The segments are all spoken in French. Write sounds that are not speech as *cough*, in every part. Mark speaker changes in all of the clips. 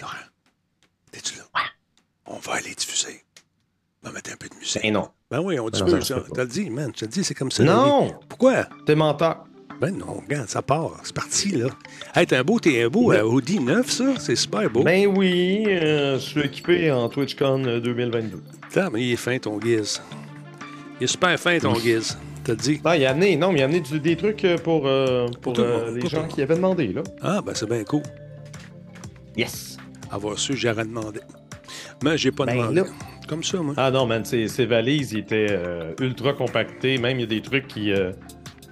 Speaker 1: Laurent, t'es-tu là? On va aller diffuser. On va mettre un peu de musique.
Speaker 2: Ben non.
Speaker 1: Ben oui, on
Speaker 2: Ben non,
Speaker 1: diffuse.
Speaker 2: ça se
Speaker 1: ça.
Speaker 2: pas.
Speaker 1: T'as le dit, man. Tu le dis, c'est comme ça.
Speaker 2: Non!
Speaker 1: Pourquoi?
Speaker 2: T'es menteur.
Speaker 1: Ben non, regarde, ça part. C'est parti, là. Hey, t'es un beau, t'es un beau euh, Audi 9, ça. C'est super beau.
Speaker 2: Ben oui, euh, je suis équipé en TwitchCon euh, 2022.
Speaker 1: Attends, mais il est fin, ton Giz. Il est super fin, ton Giz. T'as dit?
Speaker 2: Ah, il a amené, non, mais il a amené du- des trucs euh, pour, euh, pour,
Speaker 1: tout
Speaker 2: euh, les
Speaker 1: pour
Speaker 2: gens qui avaient demandé, là.
Speaker 1: Ah, ben c'est bien cool.
Speaker 2: Yes!
Speaker 1: Avoir su, j'aurais demandé. Mais j'ai pas
Speaker 2: Ben
Speaker 1: demandé.
Speaker 2: là.
Speaker 1: Comme ça, moi.
Speaker 2: Ah non, man, ces, ces valises, ils étaient euh, ultra compactées. Même, il y a des trucs qui. euh,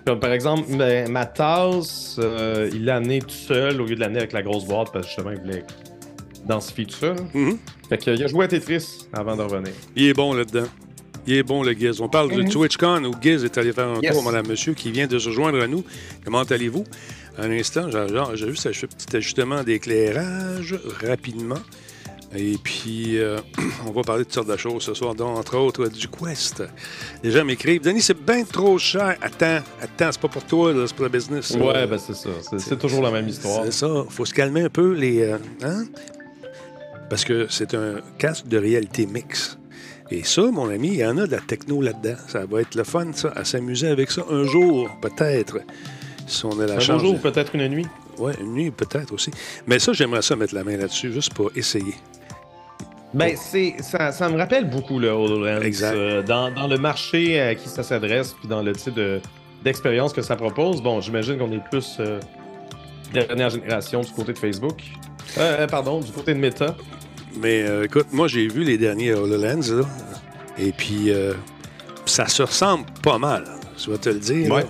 Speaker 2: comme par exemple, ma, ma tasse, euh, il l'a amené tout seul au lieu de l'amener avec la grosse boîte parce que justement, il voulait densifier tout ça. là.
Speaker 1: Mhm.
Speaker 2: Fait qu'il a joué à Tetris avant de revenir.
Speaker 1: Il est bon là-dedans. Il est bon, le Giz. On parle du TwitchCon où Giz est allé faire un
Speaker 2: Yes.
Speaker 1: tour, madame, monsieur, qui vient de se joindre à nous. Comment allez-vous? Un instant, j'ai juste un petit ajustement d'éclairage rapidement. Et puis, euh, *clears throat* on va parler de toutes sortes de choses ce soir, dont entre autres du Quest. Les gens m'écrivent Denis, c'est bien trop cher. Attends, attends, c'est pas pour toi, c'est pour le business.
Speaker 2: Ouais,
Speaker 1: Euh,
Speaker 2: ben c'est ça. C'est- toujours la même histoire.
Speaker 1: c'est ça. faut se calmer un peu, les. euh, hein? Parce que c'est un casque de réalité mix. Et ça, mon ami, il y en a de la techno là-dedans. Ça va être le fun, ça, à s'amuser avec ça un jour, peut-être. Si on a la
Speaker 2: Un
Speaker 1: chance.
Speaker 2: jour, peut-être une nuit.
Speaker 1: Oui, une nuit, peut-être aussi. Mais ça, j'aimerais ça mettre la main là-dessus, juste pour essayer.
Speaker 2: Ben, c'est, ça, ça me rappelle beaucoup le HoloLens.
Speaker 1: Exact.
Speaker 2: Euh, dans, dans le marché à qui ça s'adresse, puis dans le type de, d'expérience que ça propose, bon, j'imagine qu'on est plus euh, dernière génération du côté de Facebook. Euh, euh, pardon, du côté de Meta.
Speaker 1: Mais euh, écoute, moi, j'ai vu les derniers HoloLens, là. Et puis, euh, ça se ressemble pas mal, je vais te le dire.
Speaker 2: Ouais.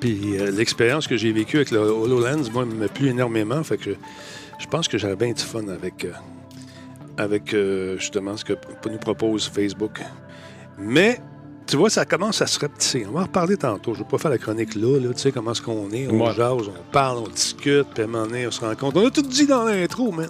Speaker 1: Puis, euh, l'expérience que j'ai vécue avec le HoloLens, moi, me plu énormément. Fait que je pense que j'aurais bien du fun avec, euh, avec euh, justement ce que nous propose Facebook. Mais, tu vois, ça commence à se rapetisser. On va en reparler tantôt. Je ne vais pas faire la chronique là, là. Tu sais comment est-ce qu'on est. On
Speaker 2: Ouais.
Speaker 1: jase, on parle, on discute, puis à un moment donné, on se rend compte. On a tout dit dans l'intro, mais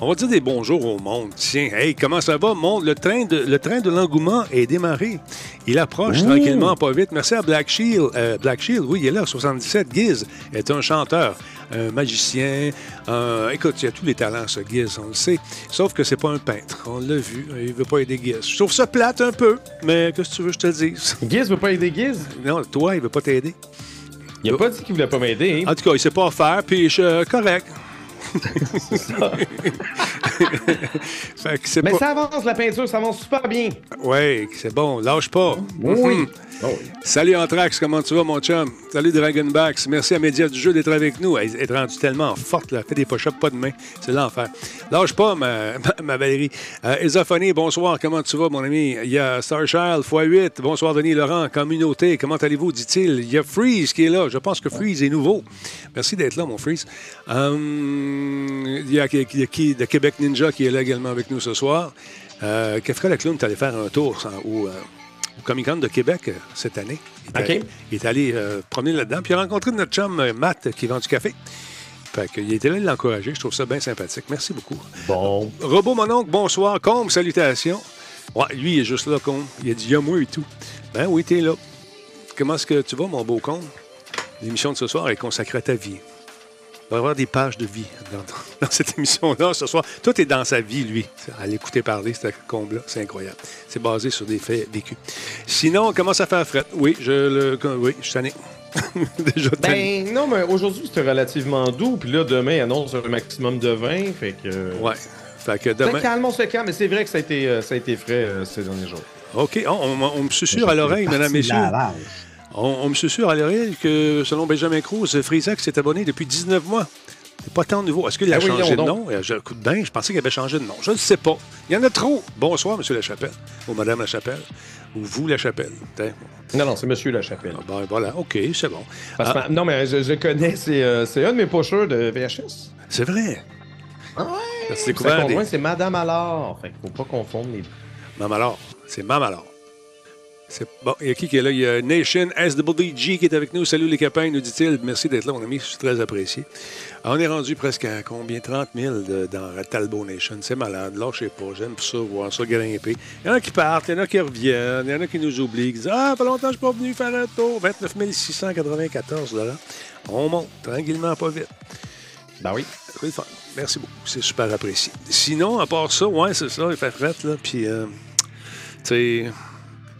Speaker 1: on va dire des bonjours au monde. Tiens, hey, comment ça va, monde? Le train de, le train de l'engouement est démarré. Il approche tranquillement, pas vite. Merci à Black Shield. Euh, Black Shield, oui, il est là, 77. Giz est un chanteur, un magicien. un- Écoute, il a tous les talents, ce Giz, on le sait. Sauf que c'est pas un peintre. On l'a vu. Il veut pas aider Giz. Je trouve ça plate un peu, mais qu'est-ce que tu veux que je te dise?
Speaker 2: Giz veut pas aider Giz?
Speaker 1: Non, toi, il veut pas t'aider.
Speaker 2: Il a pas dit qu'il voulait pas m'aider. hein?
Speaker 1: En tout cas, il sait pas faire, puis je, correct.
Speaker 2: すご
Speaker 1: い。*laughs* *laughs* que
Speaker 2: Mais
Speaker 1: pas...
Speaker 2: ça avance, la peinture, ça avance super bien.
Speaker 1: Oui, c'est bon. Lâche pas.
Speaker 2: Oui.
Speaker 1: Mhm.
Speaker 2: Oh,
Speaker 1: Salut Anthrax, comment tu vas, mon chum? Salut Dragonbacks. Merci à Média du jeu d'être avec nous. Elle est rendue tellement forte, là. Fait des push-ups, pas de main. C'est l'enfer. Lâche pas, ma, ma, *laughs* ma Valérie. Euh, Isophonie, bonsoir. Comment tu vas, mon ami? Il y a Starchild, x8. Bonsoir, Denis Laurent. Communauté, comment allez-vous, dit-il? Il y a Freeze qui est là. Je pense que Freeze est nouveau. Merci d'être là, mon Freeze. Euh, il y a, il y a qui de Québec Ninja qui est là également avec nous ce soir. Euh, Kefka le clown, tu allé faire un tour sans- au, euh, au Comic Con de Québec euh, cette année? Il est allé, il est allé euh, promener là-dedans. Puis il a rencontré notre chum euh, Matt qui vend du café. Fait qu'il était là de l'encourager. Je trouve ça bien sympathique. Merci beaucoup.
Speaker 2: Bon.
Speaker 1: Robot mon oncle, bonsoir. Combe, salutations. Ouais, lui, il est juste là, Combe. Il a dit Y'a moi et tout. Ben oui, t'es là. Comment est-ce que tu vas, mon beau Combe? L'émission de ce soir est consacrée à ta vie. Il va y avoir des pages de vie dans, dans cette émission-là ce soir. Tout est dans sa vie, lui. À l'écouter parler, ce comble-là, c'est incroyable. C'est basé sur des faits vécus. Sinon, ça fait à fret? Oui, je le. Oui, je suis tanné. *laughs* Déjà tanné.
Speaker 2: Ben non, mais aujourd'hui c'était relativement doux, puis là demain il annonce un maximum de 20, fait que.
Speaker 1: Ouais. Fait que
Speaker 2: C'est
Speaker 1: demain.
Speaker 2: calme, on se calme, mais c'est vrai que ça a été, euh, ça a été frais euh, ces derniers jours.
Speaker 1: OK. On, on- on me susurre à l'oreille, mesdames, messieurs. On, me susurre à l'oreille que, selon Benjamin Cruz, Frisac s'est abonné depuis 19 mois. C'est pas tant nouveau. Est-ce qu'il a
Speaker 2: Ah oui,
Speaker 1: changé de nom? Je, coup de je pensais qu'il avait changé de nom. Je ne sais pas. Il y en a trop. Bonsoir, Monsieur Lachapelle. Ou Madame Lachapelle. Ou vous, Lachapelle.
Speaker 2: Non, non, c'est Monsieur Lachapelle.
Speaker 1: Ah, ben, voilà. OK, c'est bon.
Speaker 2: Parce
Speaker 1: Ah,
Speaker 2: Non, mais je, je connais, c'est euh, c'est un de mes pushers de VHS.
Speaker 1: c'est vrai.
Speaker 2: Ah ouais?
Speaker 1: Découvert des...
Speaker 2: c'est Madame Allard. Fait qu'il faut pas confondre les.
Speaker 1: Mamalor. C'est Mamalor. C'est bon. Il y a qui qui est là? Il y a Nation SWG qui est avec nous. Salut les copains, nous dit-il. Merci d'être là, mon ami. Je suis très apprécié. Alors, on est rendu presque à combien? 30 000 de- dans Talbot Nation. C'est malade. Là, je sais pas. J'aime ça, voir ça grimper. Il y en a qui partent, il y en a qui reviennent, il y en a qui nous oublient, qui disent Ah, fait longtemps je suis pas venu faire un tour. 29 694 On monte tranquillement, pas vite.
Speaker 2: Ben oui.
Speaker 1: Merci beaucoup. C'est super apprécié. Sinon, à part ça, ouais, c'est ça, il fait fret, là. Puis, euh, tu sais,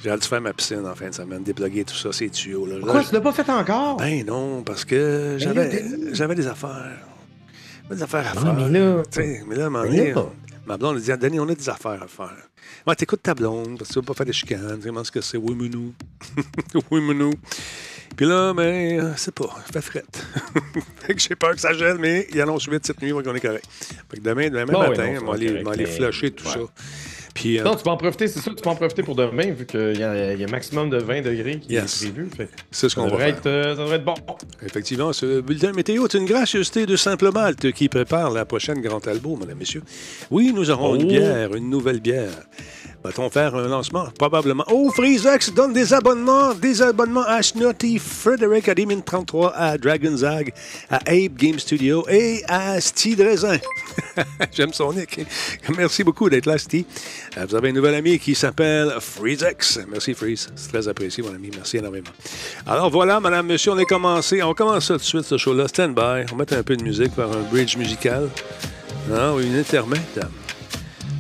Speaker 1: j'ai hâte de faire ma piscine en fin de semaine, déploguer tout ça, ces tuyaux. Là.
Speaker 2: Pourquoi
Speaker 1: Là,
Speaker 2: tu l'as pas fait encore?
Speaker 1: Ben non, parce que j'avais,
Speaker 2: là,
Speaker 1: j'avais des affaires. J'avais des affaires à faire.
Speaker 2: mais là-
Speaker 1: Tu sais, mais là,
Speaker 2: Mais là-
Speaker 1: ma blonde a dit, Danny, on a des affaires à faire. Ouais, t'écoutes ta blonde, parce que tu veux pas faire des chicanes. Tu ce que c'est? Oui, mounou. *laughs* oui, mounou. Puis là, ben, c'est pas, fait fret. *laughs* fait que j'ai peur que ça gèle, mais il annonce vite cette nuit, on est correct. Fait que demain, demain
Speaker 2: Bon,
Speaker 1: matin, on
Speaker 2: va
Speaker 1: aller, flusher tout
Speaker 2: ouais.
Speaker 1: ça. Puis, euh,
Speaker 2: Non, tu peux en profiter, c'est ça, tu peux en profiter pour demain, vu qu'il y, a un maximum de 20 degrés qui
Speaker 1: Yes.
Speaker 2: est prévu.
Speaker 1: C'est ce
Speaker 2: Ça
Speaker 1: qu'on va faire.
Speaker 2: être, euh, ça devrait être bon.
Speaker 1: Effectivement, ce bulletin météo est une gracieuseté de Simple Malte qui prépare la prochaine Grand Albo, mesdames, messieurs. Oui, nous aurons une
Speaker 2: Oh.
Speaker 1: bière, une nouvelle bière. Va-t-on faire un lancement? Probablement. Oh, Freezex donne des abonnements, des abonnements à Snotty, Frederick à 33 à Dragonzag, à Abe Game Studio et à Steve Raisin. *laughs* J'aime son nick. Merci beaucoup d'être là, Steve. Euh, Vous avez un nouvel ami qui s'appelle Freezex. Merci, Freeze. C'est très apprécié, mon ami. Merci énormément. Alors voilà, madame, monsieur, on est commencé. On commence tout de suite, ce show-là. Stand by. On mettre un peu de musique, faire un bridge musical. Non, oui, une intermède.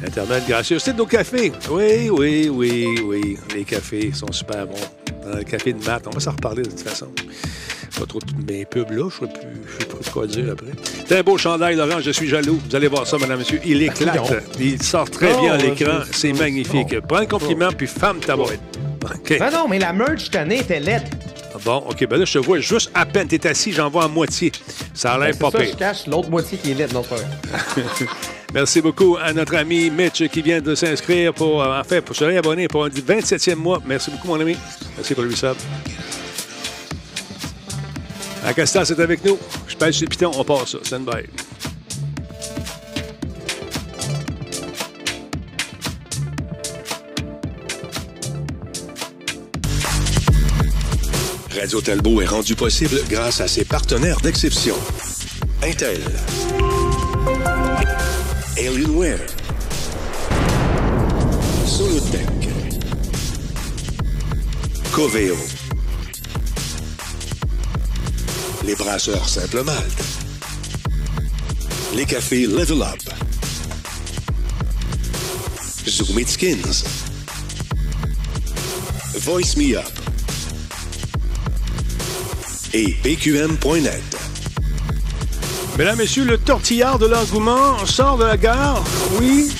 Speaker 1: Intermède gracieux. C'est de nos cafés. Oui, oui, oui, oui. Les cafés sont super bons. Dans le café de maths, on va s'en reparler de toute façon. Pas trop de mes pubs là, je ne sais plus, je sais plus quoi dire après. C'est un beau chandail, Laurent, je suis jaloux. Vous allez voir ça, madame, monsieur. Il éclate. Il sort très
Speaker 2: Oh,
Speaker 1: bien à l'écran.
Speaker 2: c'est-
Speaker 1: magnifique. Prends le compliment, puis femme ta boîte.
Speaker 2: Ben non, mais la merch cette année était laide.
Speaker 1: Bon, OK, ben là, je te vois juste à peine. T'es assis, j'en vois à moitié. Ça a
Speaker 2: Ben,
Speaker 1: l'air
Speaker 2: c'est
Speaker 1: pas
Speaker 2: ça,
Speaker 1: pire.
Speaker 2: je cache l'autre moitié qui est laide. Non, pas. *laughs*
Speaker 1: Merci beaucoup à notre ami Mitch qui vient de s'inscrire pour, euh, pour se réabonner pour un 27e mois. Merci beaucoup, mon ami. Merci pour le resub. Acosta, c'est avec nous. Je pèse sur le piton, on passe ça.
Speaker 3: Radio Talbot est rendu possible grâce à ses partenaires d'exception. Intel. Alienware. Solutech. Coveo. Les brasseurs Simple Malte. Les cafés Level Up. Zoom It Skins. Voice Me Up et pqm.net.
Speaker 1: Mesdames, Messieurs, le tortillard de l'engouement sort de la gare. Oui.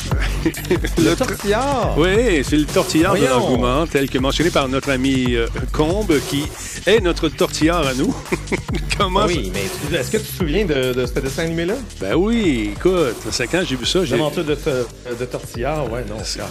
Speaker 1: *laughs*
Speaker 2: Le tortillard.
Speaker 1: Oui, c'est le tortillard de l'engouement, tel que mentionné par notre ami euh, Combe, qui est notre tortillard à nous. *laughs* Comment ça-
Speaker 2: oui, mais est-ce que tu te souviens de, de ce dessin animé-là?
Speaker 1: Ben oui, écoute, c'est quand j'ai vu ça, j'ai
Speaker 2: L'aventure de, te- de Tortillard, ouais, non. Ça,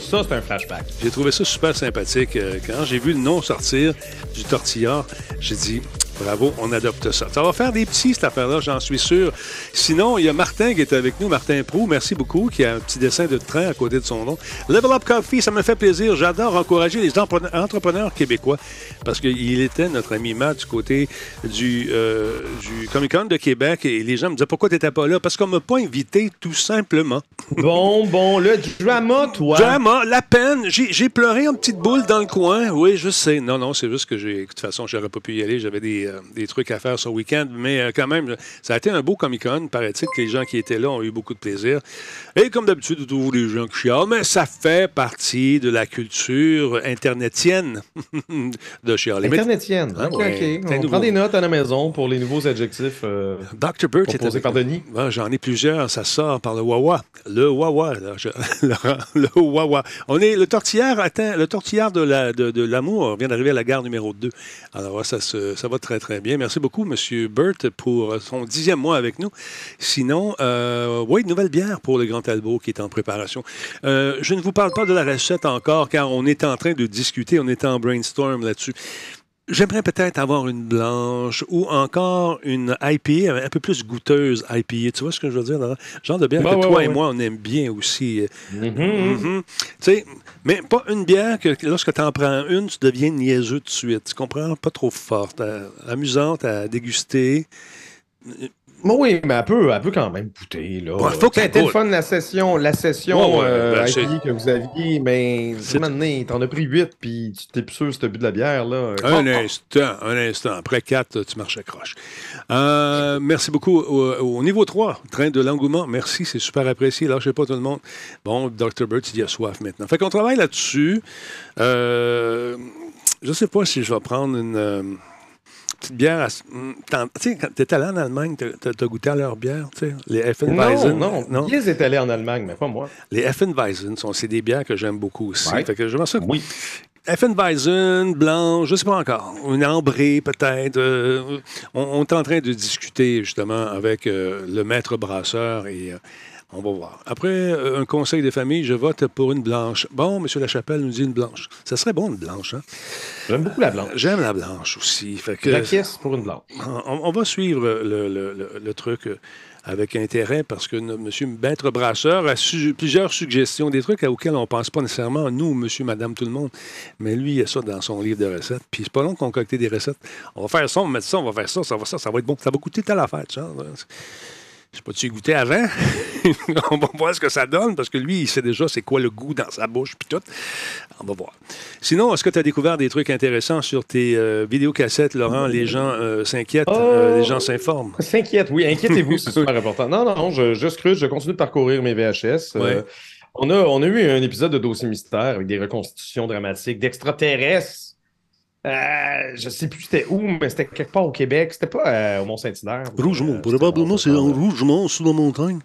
Speaker 2: ça c'est un flashback.
Speaker 1: j'ai trouvé ça super sympathique. Euh, Quand j'ai vu le nom sortir du tortillard, j'ai dit bravo, on adopte ça. Ça va faire des petits, cette affaire-là, j'en suis sûr. Sinon, il y a Martin qui est avec nous, Martin Prou, merci beaucoup, qui a un petit dessin de train à côté de son nom. Level Up Coffee, ça me fait plaisir. J'adore encourager les entrepreneurs québécois parce qu'il était notre ami Matt du côté du, euh, du Comic Con de Québec et les gens me disaient pourquoi tu n'étais pas là? Parce qu'on m'a pas invité, tout simplement.
Speaker 2: Bon, bon, le drama, toi.
Speaker 1: Drama, la peine. J'ai j'ai pleuré en petite boule dans le coin. Oui, je sais. Non, non, c'est juste que j'ai. De toute façon, j'aurais pas pu y aller. J'avais des, euh, des trucs à faire ce week-end. Mais euh, quand même, ça a été un beau Comic-Con. Paraît-il que les gens qui étaient là ont eu beaucoup de plaisir. Et comme d'habitude, toujours des gens qui chialent. Mais ça fait partie de la culture internetienne *laughs* de chialer.
Speaker 2: Internetienne.
Speaker 1: Ah
Speaker 2: ok,
Speaker 1: ouais,
Speaker 2: ok.
Speaker 1: t'es
Speaker 2: On
Speaker 1: nouveau.
Speaker 2: prend des notes à la maison pour les nouveaux adjectifs. euh,
Speaker 1: Dr. Burt est
Speaker 2: Proposé
Speaker 1: avec
Speaker 2: par. Denis.
Speaker 1: J'en ai plusieurs, ça sort par le Wawa. Le Wawa, là, je- *laughs* le Wawa. On est, le tortillard atteint, le tortillard de la- de, de l'amour vient d'arriver à la gare numéro 2. Alors, ça, se- ça va très, très bien. Merci beaucoup, M. Burt, pour son dixième mois avec nous. Sinon, euh, oui, nouvelle bière pour le Grand Talbot qui est en préparation. Euh, je ne vous parle pas de la recette encore, car on est en train de discuter, on est en brainstorm là-dessus. J'aimerais peut-être avoir une blanche ou encore une IPA un peu plus goûteuse IPA. Tu vois ce que je veux dire? Genre de bière que
Speaker 2: ouais,
Speaker 1: toi
Speaker 2: ouais,
Speaker 1: et moi, on aime bien aussi.
Speaker 2: mhm.
Speaker 1: Mhm. Tu sais, mais pas une bière que que lorsque tu en prends une, tu deviens niaiseux tout de suite. Tu comprends? Pas trop forte, euh, amusante à déguster.
Speaker 2: Oui, mais elle peut, elle peut quand même goûter. Là.
Speaker 1: Faut
Speaker 2: C'était le fun, la session, la session
Speaker 1: Ouais, ouais,
Speaker 2: euh,
Speaker 1: ben,
Speaker 2: que vous aviez, mais
Speaker 1: C'est-
Speaker 2: maintenant, t'en as pris 8, puis tu t'es plus sûr si t'as bu de la bière. Là.
Speaker 1: Un instant, un instant. Après 4, tu marches à croche. Euh, merci beaucoup. Au, au niveau 3, train de l'engouement, merci, c'est super apprécié. Lâchez pas tout le monde. Bon, Dr. Burt, il a soif maintenant. Fait qu'on travaille là-dessus. Euh, je sais pas si je vais prendre une euh, petite bière. à- t'en- Tu sais, quand t'es allé en Allemagne, t'as goûté à leur bière, tu sais, les Effenweisen.
Speaker 2: non, non, Liz est allé en Allemagne, mais pas moi.
Speaker 1: Les Effenweisen, sont- c'est des bières que j'aime beaucoup aussi.
Speaker 2: Ouais.
Speaker 1: Fait que j'aimerais ça
Speaker 2: Oui.
Speaker 1: Effenweisen, blanc, je ne sais pas encore. Une ambrée, peut-être. Euh, on, on est en train de discuter, justement, avec euh, le maître brasseur et euh, on va voir. Après euh, un conseil de famille, je vote pour une blanche. Bon, M. Lachapelle nous dit une blanche. Ça serait bon, une blanche. Hein?
Speaker 2: J'aime beaucoup la blanche.
Speaker 1: J'aime la blanche aussi. Fait que,
Speaker 2: La caisse pour une blanche.
Speaker 1: on, on va suivre le, le- le- le truc euh, avec intérêt parce que M. Maître Brasseur a su- plusieurs suggestions, des trucs auxquels on ne pense pas nécessairement, nous, monsieur, madame, tout le monde. Mais lui, il a ça dans son livre de recettes. Puis c'est pas long de concocter des recettes. On va faire ça, on va mettre ça, on va faire ça, ça va, ça, ça va être bon. Ça va coûter telle affaire, tu sais. Je sais pas, tu goûté avant? *laughs* on va voir ce que ça donne, parce que lui, il sait déjà c'est quoi le goût dans sa bouche, puis tout. On va voir. Sinon, est-ce que tu as découvert des trucs intéressants sur tes euh, vidéocassettes, Laurent? Les gens euh, s'inquiètent, euh,
Speaker 2: Oh!
Speaker 1: les gens s'informent.
Speaker 2: S'inquiète, oui, inquiétez-vous, c'est *laughs* super important. Non, non, non, je, je scrute, je continue de parcourir mes VHS. Euh,
Speaker 1: Ouais.
Speaker 2: on, a, on a eu un épisode de Dossier Mystère avec des reconstitutions dramatiques d'extraterrestres. Euh, je sais plus c'était où, mais c'était quelque part au Québec. C'était pas euh, au Mont-Saint-Hilaire.
Speaker 4: Rougemont.
Speaker 2: Euh,
Speaker 4: Probablement, c'est en Rougemont, sous la montagne,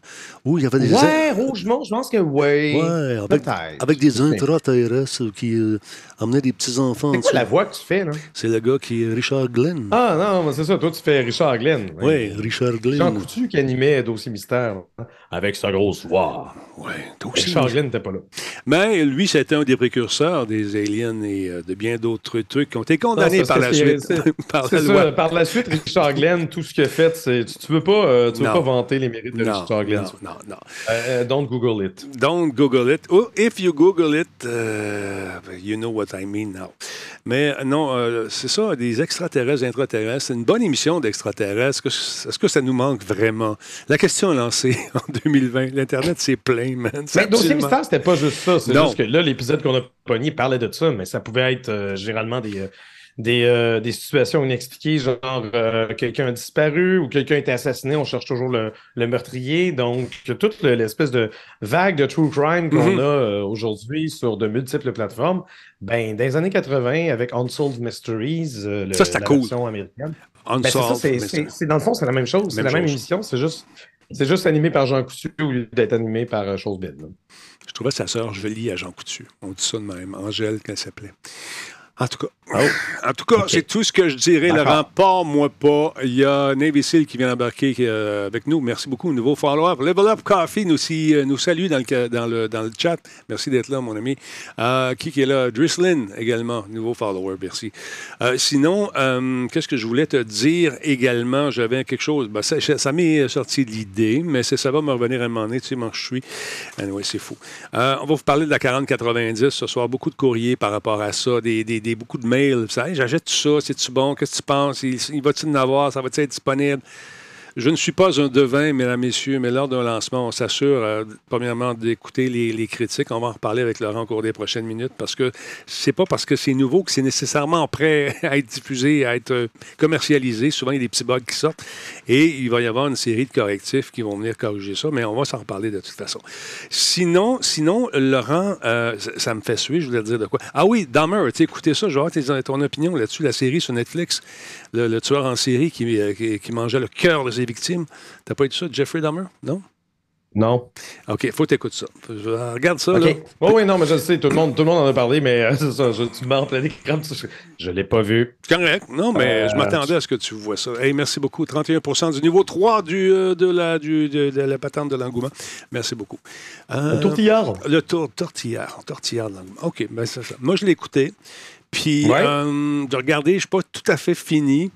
Speaker 4: où il y avait des...
Speaker 2: Ouais, Rougemont, je pense que oui.
Speaker 4: Ouais, avec, avec des intraterrestres qui euh, amenaient des petits-enfants.
Speaker 2: C'est quoi la voix que tu fais, là?
Speaker 4: C'est le gars qui est Richard Glenn.
Speaker 2: Ah non, mais c'est ça, toi tu fais Richard Glenn.
Speaker 4: oui, Richard
Speaker 2: Jean
Speaker 4: Glenn.
Speaker 2: Coutu qui animait Dossier Mystère là, avec sa grosse voix.
Speaker 1: Aussi.
Speaker 2: Richard Glenn n'était pas là.
Speaker 1: Mais lui, c'était un des précurseurs des aliens et euh, de bien d'autres trucs qui ont été condamnés par la suite.
Speaker 2: c'est- *laughs*
Speaker 1: par la
Speaker 2: C'est
Speaker 1: loi.
Speaker 2: ça, par la suite, Richard Glenn, tout ce qu'il a fait, c'est. Tu, tu veux pas, euh, tu veux
Speaker 1: Non.
Speaker 2: pas vanter les mérites de
Speaker 1: Non,
Speaker 2: Richard Glenn.
Speaker 1: non, non, non.
Speaker 2: Euh, don't Google it.
Speaker 1: Don't Google it. Oh, if you Google it, you know what I mean now. Mais euh, non, euh, c'est ça, des extraterrestres, intraterrestres. C'est une bonne émission d'extraterrestres. Est-ce que, ça nous manque vraiment? La question est lancée *laughs* en 2020. L'Internet, c'est plein, man.
Speaker 2: Mais Dossier Mystère, c'était pas juste ça. C'est
Speaker 1: Non.
Speaker 2: juste que là, l'épisode qu'on a pogné parlait de ça, mais ça pouvait être euh, généralement des, euh, des, euh, des situations inexpliquées, genre euh, quelqu'un a disparu ou quelqu'un a été assassiné, on cherche toujours le, le meurtrier. Donc, toute le- l'espèce de vague de true crime qu'on
Speaker 1: Mhm.
Speaker 2: a euh, aujourd'hui sur de multiples plateformes, ben, dans les années 80, avec Unsolved Mysteries, le-
Speaker 1: Ça,
Speaker 2: la
Speaker 1: cool.
Speaker 2: version américaine, ben, c'est
Speaker 1: Unsolved
Speaker 2: dans le fond, c'est la même chose. C'est la même
Speaker 1: chose.
Speaker 2: émission, c'est juste. C'est juste animé par Jean Coutu au lieu d'être animé par Chose Bide. là.
Speaker 1: Je trouvais sa sœur jolie à Jean Coutu. On dit ça de même. Angèle, qu'elle s'appelait. En tout cas, en tout cas, c'est tout ce que je dirais. Laurent. Pas, moi pas. Il y a Navy Seal qui vient d'embarquer euh, avec nous. Merci beaucoup. Nouveau follow-up. Level Up Coffee nous, aussi, euh, nous salue dans le, dans, le, dans le chat. Merci d'être là, mon ami. Euh, qui, qui est là? Drislin également. Nouveau follower. Merci. Euh, sinon, qu'est-ce que je voulais te dire également? J'avais quelque chose. Ben, ça ça m'est sorti de l'idée, mais ça va me revenir à un moment donné. Tu sais, moi, je suis. Anyway, c'est fou. On va vous parler de la 4090 ce soir. Beaucoup de courriers par rapport à ça, des, des- des- beaucoup de mails. Savez, j'achète tout ça, c'est-tu bon? Qu'est-ce que tu penses? Il, il va-t-il en avoir? Ça va-t-il être disponible? Je ne suis pas un devin, mesdames, messieurs, mais lors d'un lancement, on s'assure, euh, premièrement, d'écouter les, critiques. On va en reparler avec Laurent au cours des prochaines minutes parce que c'est pas parce que c'est nouveau que c'est nécessairement prêt à être diffusé, à être euh, commercialisé. Souvent, il y a des petits bugs qui sortent et il va y avoir une série de correctifs qui vont venir corriger ça, mais on va s'en reparler de toute façon. Sinon, sinon Laurent, euh, ça, me fait suer, je voulais dire de quoi? Ah oui, Dahmer, écoutez ça, tes- ton opinion là-dessus, la série sur Netflix, le, tueur en série qui mangeait le cœur de ses victimes. T'as pas eu ça, Jeffrey Dahmer? Non?
Speaker 2: Non.
Speaker 1: OK, faut t'écouter ça. Je- Regarde ça,
Speaker 2: OK.
Speaker 1: là.
Speaker 2: Oui, oui, non, mais je le sais, tout le monde, tout le monde en a parlé, mais euh, *laughs* c'est ça, je, tu m'as plein d'écran, je ne l'ai pas vu.
Speaker 1: Correct. Non, mais
Speaker 2: Euh,
Speaker 1: je m'attendais à ce que tu vois ça. Hey, merci beaucoup. 31% du niveau 3 du, euh, de, la, du- de, de la patente de l'engouement. Merci beaucoup. Euh,
Speaker 2: Un tourtillard.
Speaker 1: Le tour tortillard. Tortillard de l'engouement. OK, ben ça. Moi, je l'ai écouté. Puis,
Speaker 2: Ouais.
Speaker 1: euh, de regarder, je ne suis pas tout à fait fini.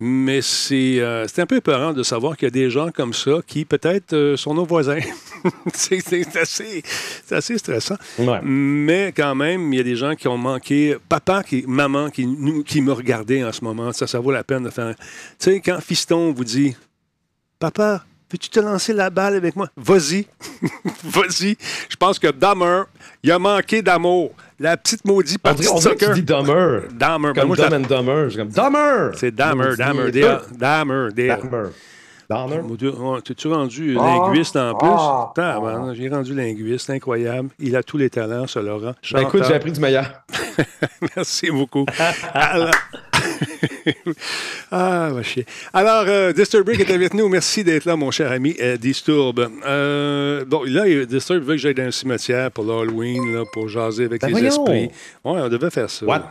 Speaker 1: Mais c'est euh, c'est un peu épeurant de savoir qu'il y a des gens comme ça qui, peut-être, euh, sont nos voisins. *laughs* c'est c'est assez, c'est assez stressant.
Speaker 2: Ouais.
Speaker 1: Mais quand même, il y a des gens qui ont manqué, papa, qui, maman, qui, nous- qui me regardaient en ce moment. Ça, ça vaut la peine de faire. Tu sais, quand fiston vous dit Papa, peux-tu te lancer la balle avec moi? Vas-y. *laughs* Vas-y. Je pense que Dahmer, il a manqué d'amour. La petite maudite
Speaker 2: On
Speaker 1: partie
Speaker 2: on dirait dis Dumber.
Speaker 1: Dahmer. Ben,
Speaker 2: Comme
Speaker 1: moi, je
Speaker 2: Dumb and suis comme!
Speaker 1: C'est Dahmer,
Speaker 2: Maudit.
Speaker 1: Dahmer, D-A- Dahmer, D-A-
Speaker 2: Dumber. Dumber?
Speaker 1: Mon Dieu, ouais, T'es-tu rendu linguiste en plus? Tabarnak, J'ai rendu linguiste, incroyable. Il a tous les talents, ce Laurent.
Speaker 2: Ben écoute, j'ai appris du meilleur. *laughs*
Speaker 1: Merci beaucoup. *laughs* Ah, va chier. Alors, euh, Disturb est avec nous. Merci d'être là, mon cher ami euh, Disturb. Euh, bon, là, Disturb veut que j'aille dans un cimetière pour l'Halloween, pour jaser avec
Speaker 2: Ben
Speaker 1: les
Speaker 2: voyons.
Speaker 1: esprits. Ouais, on devait faire ça.
Speaker 2: What?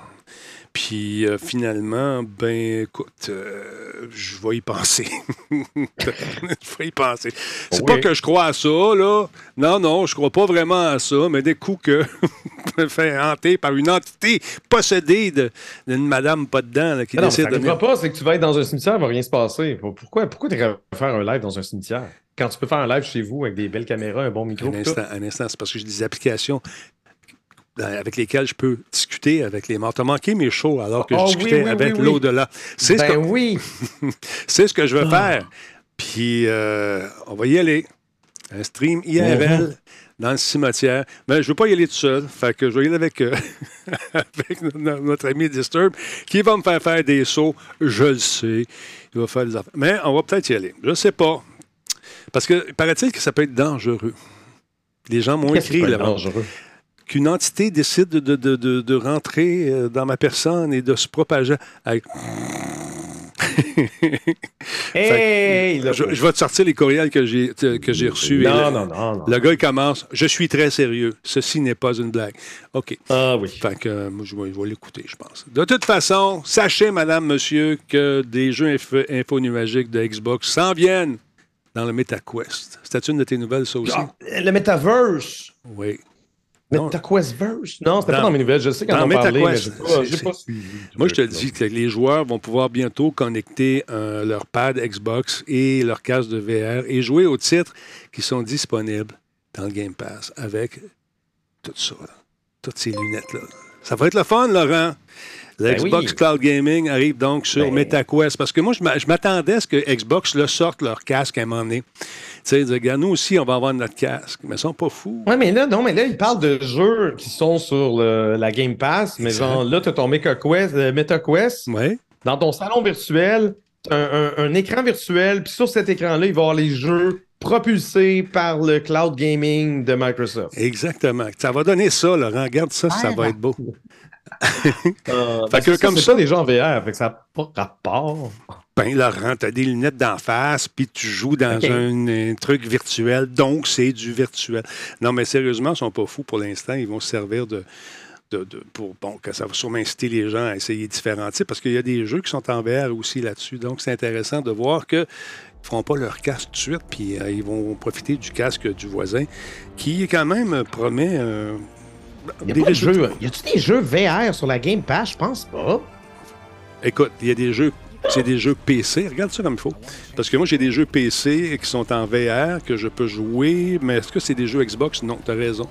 Speaker 1: Puis euh, finalement, ben écoute, euh, je vais y penser. *laughs* je vais y penser. C'est
Speaker 2: Oui.
Speaker 1: pas que je crois à ça, là. Non, non, je crois pas vraiment à ça, mais des coups que *laughs* je me fais hanter par une entité possédée d'une madame pas dedans là, qui
Speaker 2: Mais non, ça
Speaker 1: décide de venir.
Speaker 2: pas, c'est que tu vas être dans un cimetière, il va rien se passer. Pourquoi, pourquoi tu faire un live dans un cimetière? Quand tu peux faire un live chez vous avec des belles caméras, un bon micro,
Speaker 1: Un
Speaker 2: tout.
Speaker 1: instant, un instant, c'est parce que j'ai des applications avec lesquelles je peux discuter avec les morts. T'as manqué mes shows alors que je
Speaker 2: Oh, oui,
Speaker 1: discutais
Speaker 2: oui,
Speaker 1: avec
Speaker 2: oui,
Speaker 1: l'au-delà. C'est ce
Speaker 2: Ben
Speaker 1: que-
Speaker 2: oui! *laughs*
Speaker 1: C'est ce que je
Speaker 2: Ah.
Speaker 1: veux faire. Puis, euh, on va y aller. Un stream IRL
Speaker 2: Mm-hmm.
Speaker 1: dans le cimetière. Mais je ne veux pas y aller tout seul. Fait que je vais y aller avec, euh, *laughs* avec notre ami Disturb, qui va me faire faire des sauts. Je le sais. Il va faire des affaires. Mais on va peut-être y aller. Je ne sais pas. Parce que, paraît-il que ça peut être dangereux. Les gens m'ont écrit
Speaker 2: peut être
Speaker 1: là
Speaker 2: dangereux?
Speaker 1: Qu'une entité décide de, de- de- de rentrer euh, dans ma personne et de se propager avec
Speaker 2: Hey! *laughs*
Speaker 1: Je, je vais te sortir les courriels que j'ai que j'ai reçus. Et
Speaker 2: Non,
Speaker 1: le,
Speaker 2: non, non, non.
Speaker 1: Le gars, il commence. Je suis très sérieux. Ceci n'est pas une blague. OK.
Speaker 2: Ah oui.
Speaker 1: Fait que euh, moi, je vais, l'écouter, je pense. De toute façon, sachez, madame, monsieur, que des jeux info, infonuagiques de Xbox s'en viennent dans le MetaQuest. C'était une de tes nouvelles, ça aussi?
Speaker 2: Ah, le Metaverse!
Speaker 1: Oui.
Speaker 2: MetaQuestverse? Non, c'était pas dans mes nouvelles. Je sais quand
Speaker 1: dans
Speaker 2: on parlait, mais
Speaker 1: MetaQuest,
Speaker 2: j'ai pas, suivi.
Speaker 1: Moi, je te dis que les joueurs vont pouvoir bientôt connecter euh, leur pad Xbox et leur casque de VR et jouer aux titres qui sont disponibles dans le Game Pass avec tout ça, là. toutes ces lunettes-là. Ça va être le fun, Laurent. Le
Speaker 2: Ben
Speaker 1: Xbox
Speaker 2: oui.
Speaker 1: Cloud Gaming arrive donc sur
Speaker 2: Ben-
Speaker 1: MetaQuest parce que moi, je m'a- je m'attendais à ce que Xbox le sorte leur casque à un moment donné. Tu sais, regarde, nous aussi, on va avoir notre casque. Mais ils sont pas fous.
Speaker 2: Ouais, mais là, non, mais là, il parle de jeux qui sont sur le- la Game Pass, mais genre, là, tu as ton MetaQuest, euh, MetaQuest
Speaker 1: Oui.
Speaker 2: dans ton salon virtuel, un, un- un écran virtuel, puis sur cet écran-là, il va y avoir les jeux propulsés par le cloud gaming de Microsoft.
Speaker 1: Exactement. Ça va donner ça, Laurent. Regarde ça, ça va être beau.
Speaker 2: Euh,
Speaker 1: Fait que
Speaker 2: ça,
Speaker 1: comme
Speaker 2: c'est
Speaker 1: ça-
Speaker 2: des gens en VR, fait que ça n'a pas rapport.
Speaker 1: Ben, Laurent, t'as des lunettes d'en face, puis tu joues dans un, un truc virtuel, donc c'est du virtuel. Non, mais sérieusement, ils sont pas fous pour l'instant. Ils vont se servir de. de- de- pour, bon, que ça va sûrement inciter les gens à essayer différents types, parce qu'il y a des jeux qui sont en VR aussi là-dessus. Donc, c'est intéressant de voir qu'ils ne feront pas leur casque tout de suite, puis euh, ils vont profiter du casque du voisin, qui, quand même, promet. euh,
Speaker 2: Il y a
Speaker 1: des
Speaker 2: jeux. Y a-tu des jeux VR sur la Game Pass? Je pense pas.
Speaker 1: Écoute, il y a des jeux, c'est des jeux PC. Regarde ça comme il faut. Parce que moi, j'ai des jeux PC qui sont en VR, que je peux jouer. Mais est-ce que c'est des jeux Xbox? Non, tu as raison.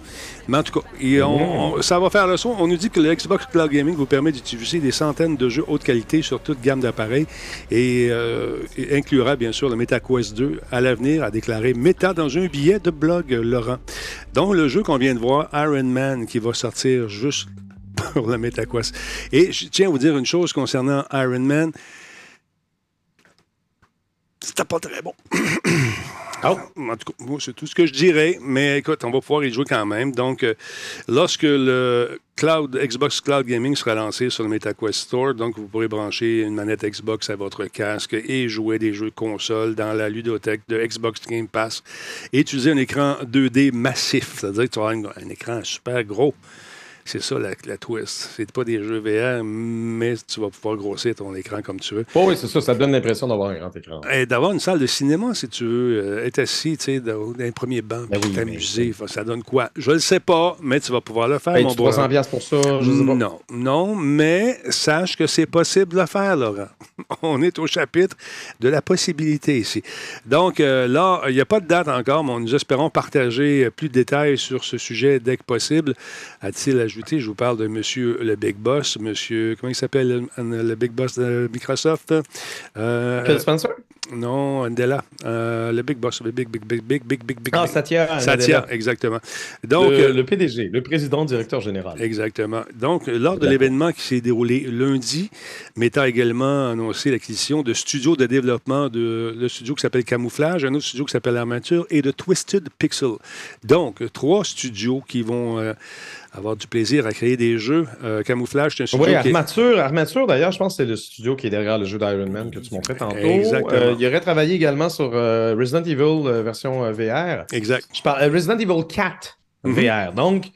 Speaker 1: Mais en tout cas, et on- on- ça va faire le son. On nous dit que le Xbox Cloud Gaming vous permet d'utiliser des centaines de jeux haute qualité sur toute gamme d'appareils et, euh, et inclura bien sûr le MetaQuest 2 à l'avenir, a déclaré Meta dans un billet de blog, Laurent. Donc, le jeu qu'on vient de voir, Iron Man, qui va sortir juste *laughs* pour le MetaQuest. Et je tiens à vous dire une chose concernant Iron Man. C'était pas très bon.
Speaker 2: Oh.
Speaker 1: En tout cas, c'est tout ce que je dirais. Mais écoute, on va pouvoir y jouer quand même. Donc, euh, lorsque le cloud, Xbox Cloud Gaming sera lancé sur le MetaQuest Store, donc vous pourrez brancher une manette Xbox à votre casque et jouer des jeux console dans la ludothèque de Xbox Game Pass et utiliser un écran 2D massif. C'est-à-dire que tu auras un, un écran super gros. C'est ça la, la twist. C'est pas des jeux VR, mais tu vas pouvoir grossir ton écran comme tu veux.
Speaker 2: Oh oui, c'est ça. Ça donne l'impression d'avoir un grand écran.
Speaker 1: Et d'avoir une salle de cinéma, si tu veux, euh, être assis, tu sais, dans, dans un premier banc,
Speaker 2: Ben oui,
Speaker 1: t'amuser, ça donne quoi? Je le sais pas, mais tu vas pouvoir le faire,
Speaker 2: Hey,
Speaker 1: mon
Speaker 2: tu
Speaker 1: beau.
Speaker 2: 300 piastres pour ça, je sais pas.
Speaker 1: Non, non, mais sache que c'est possible de le faire, Laurent. *laughs* On est au chapitre de la possibilité ici. Donc euh, là, il n'y a pas de date encore, mais nous espérons partager plus de détails sur ce sujet dès que possible. A-t-il ajouté, je vous parle de Monsieur le Big Boss, Monsieur, comment il s'appelle, le, Big Boss de Microsoft? Euh,
Speaker 2: Phil Spencer?
Speaker 1: Non, Andela. Euh, le big boss, le big, big, big, big, big, big, big.
Speaker 2: Ah. Satya.
Speaker 1: Satya, exactement. Donc,
Speaker 2: le,
Speaker 1: euh,
Speaker 2: le PDG, le président directeur général.
Speaker 1: Exactement. Donc, lors de l'événement qui s'est déroulé lundi, Meta a également annoncé l'acquisition de studios de développement de le studio qui s'appelle Camouflage, un autre studio qui s'appelle Armature et de Twisted Pixel. Donc, trois studios qui vont euh, avoir du plaisir à créer des jeux. Euh, Camouflage, c'est un studio
Speaker 2: Oui,
Speaker 1: qui est-
Speaker 2: Armature, Armature d'ailleurs, je pense que c'est le studio qui est derrière le jeu d'Iron Man que tu montrais tantôt.
Speaker 1: Exactement.
Speaker 2: Euh, il aurait travaillé également sur euh, Resident Evil euh, version euh, VR.
Speaker 1: Exact.
Speaker 2: Je parle Resident Evil 4
Speaker 1: Mhm.
Speaker 2: VR. Donc,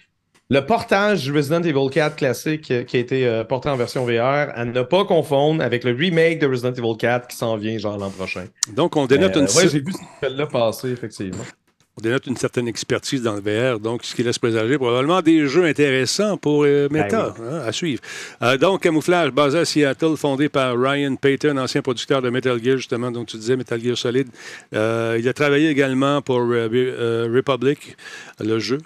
Speaker 2: le portage du Resident Evil 4 classique qui a été porté en version VR, à ne pas confondre avec le remake de Resident Evil 4 qui s'en vient genre l'an prochain.
Speaker 1: Donc, on dénote, une,
Speaker 2: ouais, j'ai vu ce là passer, effectivement.
Speaker 1: On dénote une certaine expertise dans le VR, donc ce qui laisse présager probablement des jeux intéressants pour euh, Meta
Speaker 2: Ben
Speaker 1: hein, à suivre. Euh, donc, Camouflage, basé à Seattle, fondé par Ryan Payton, ancien producteur de Metal Gear, justement, donc tu disais Metal Gear Solid. Euh, il a travaillé également pour Re- Republic, le jeu,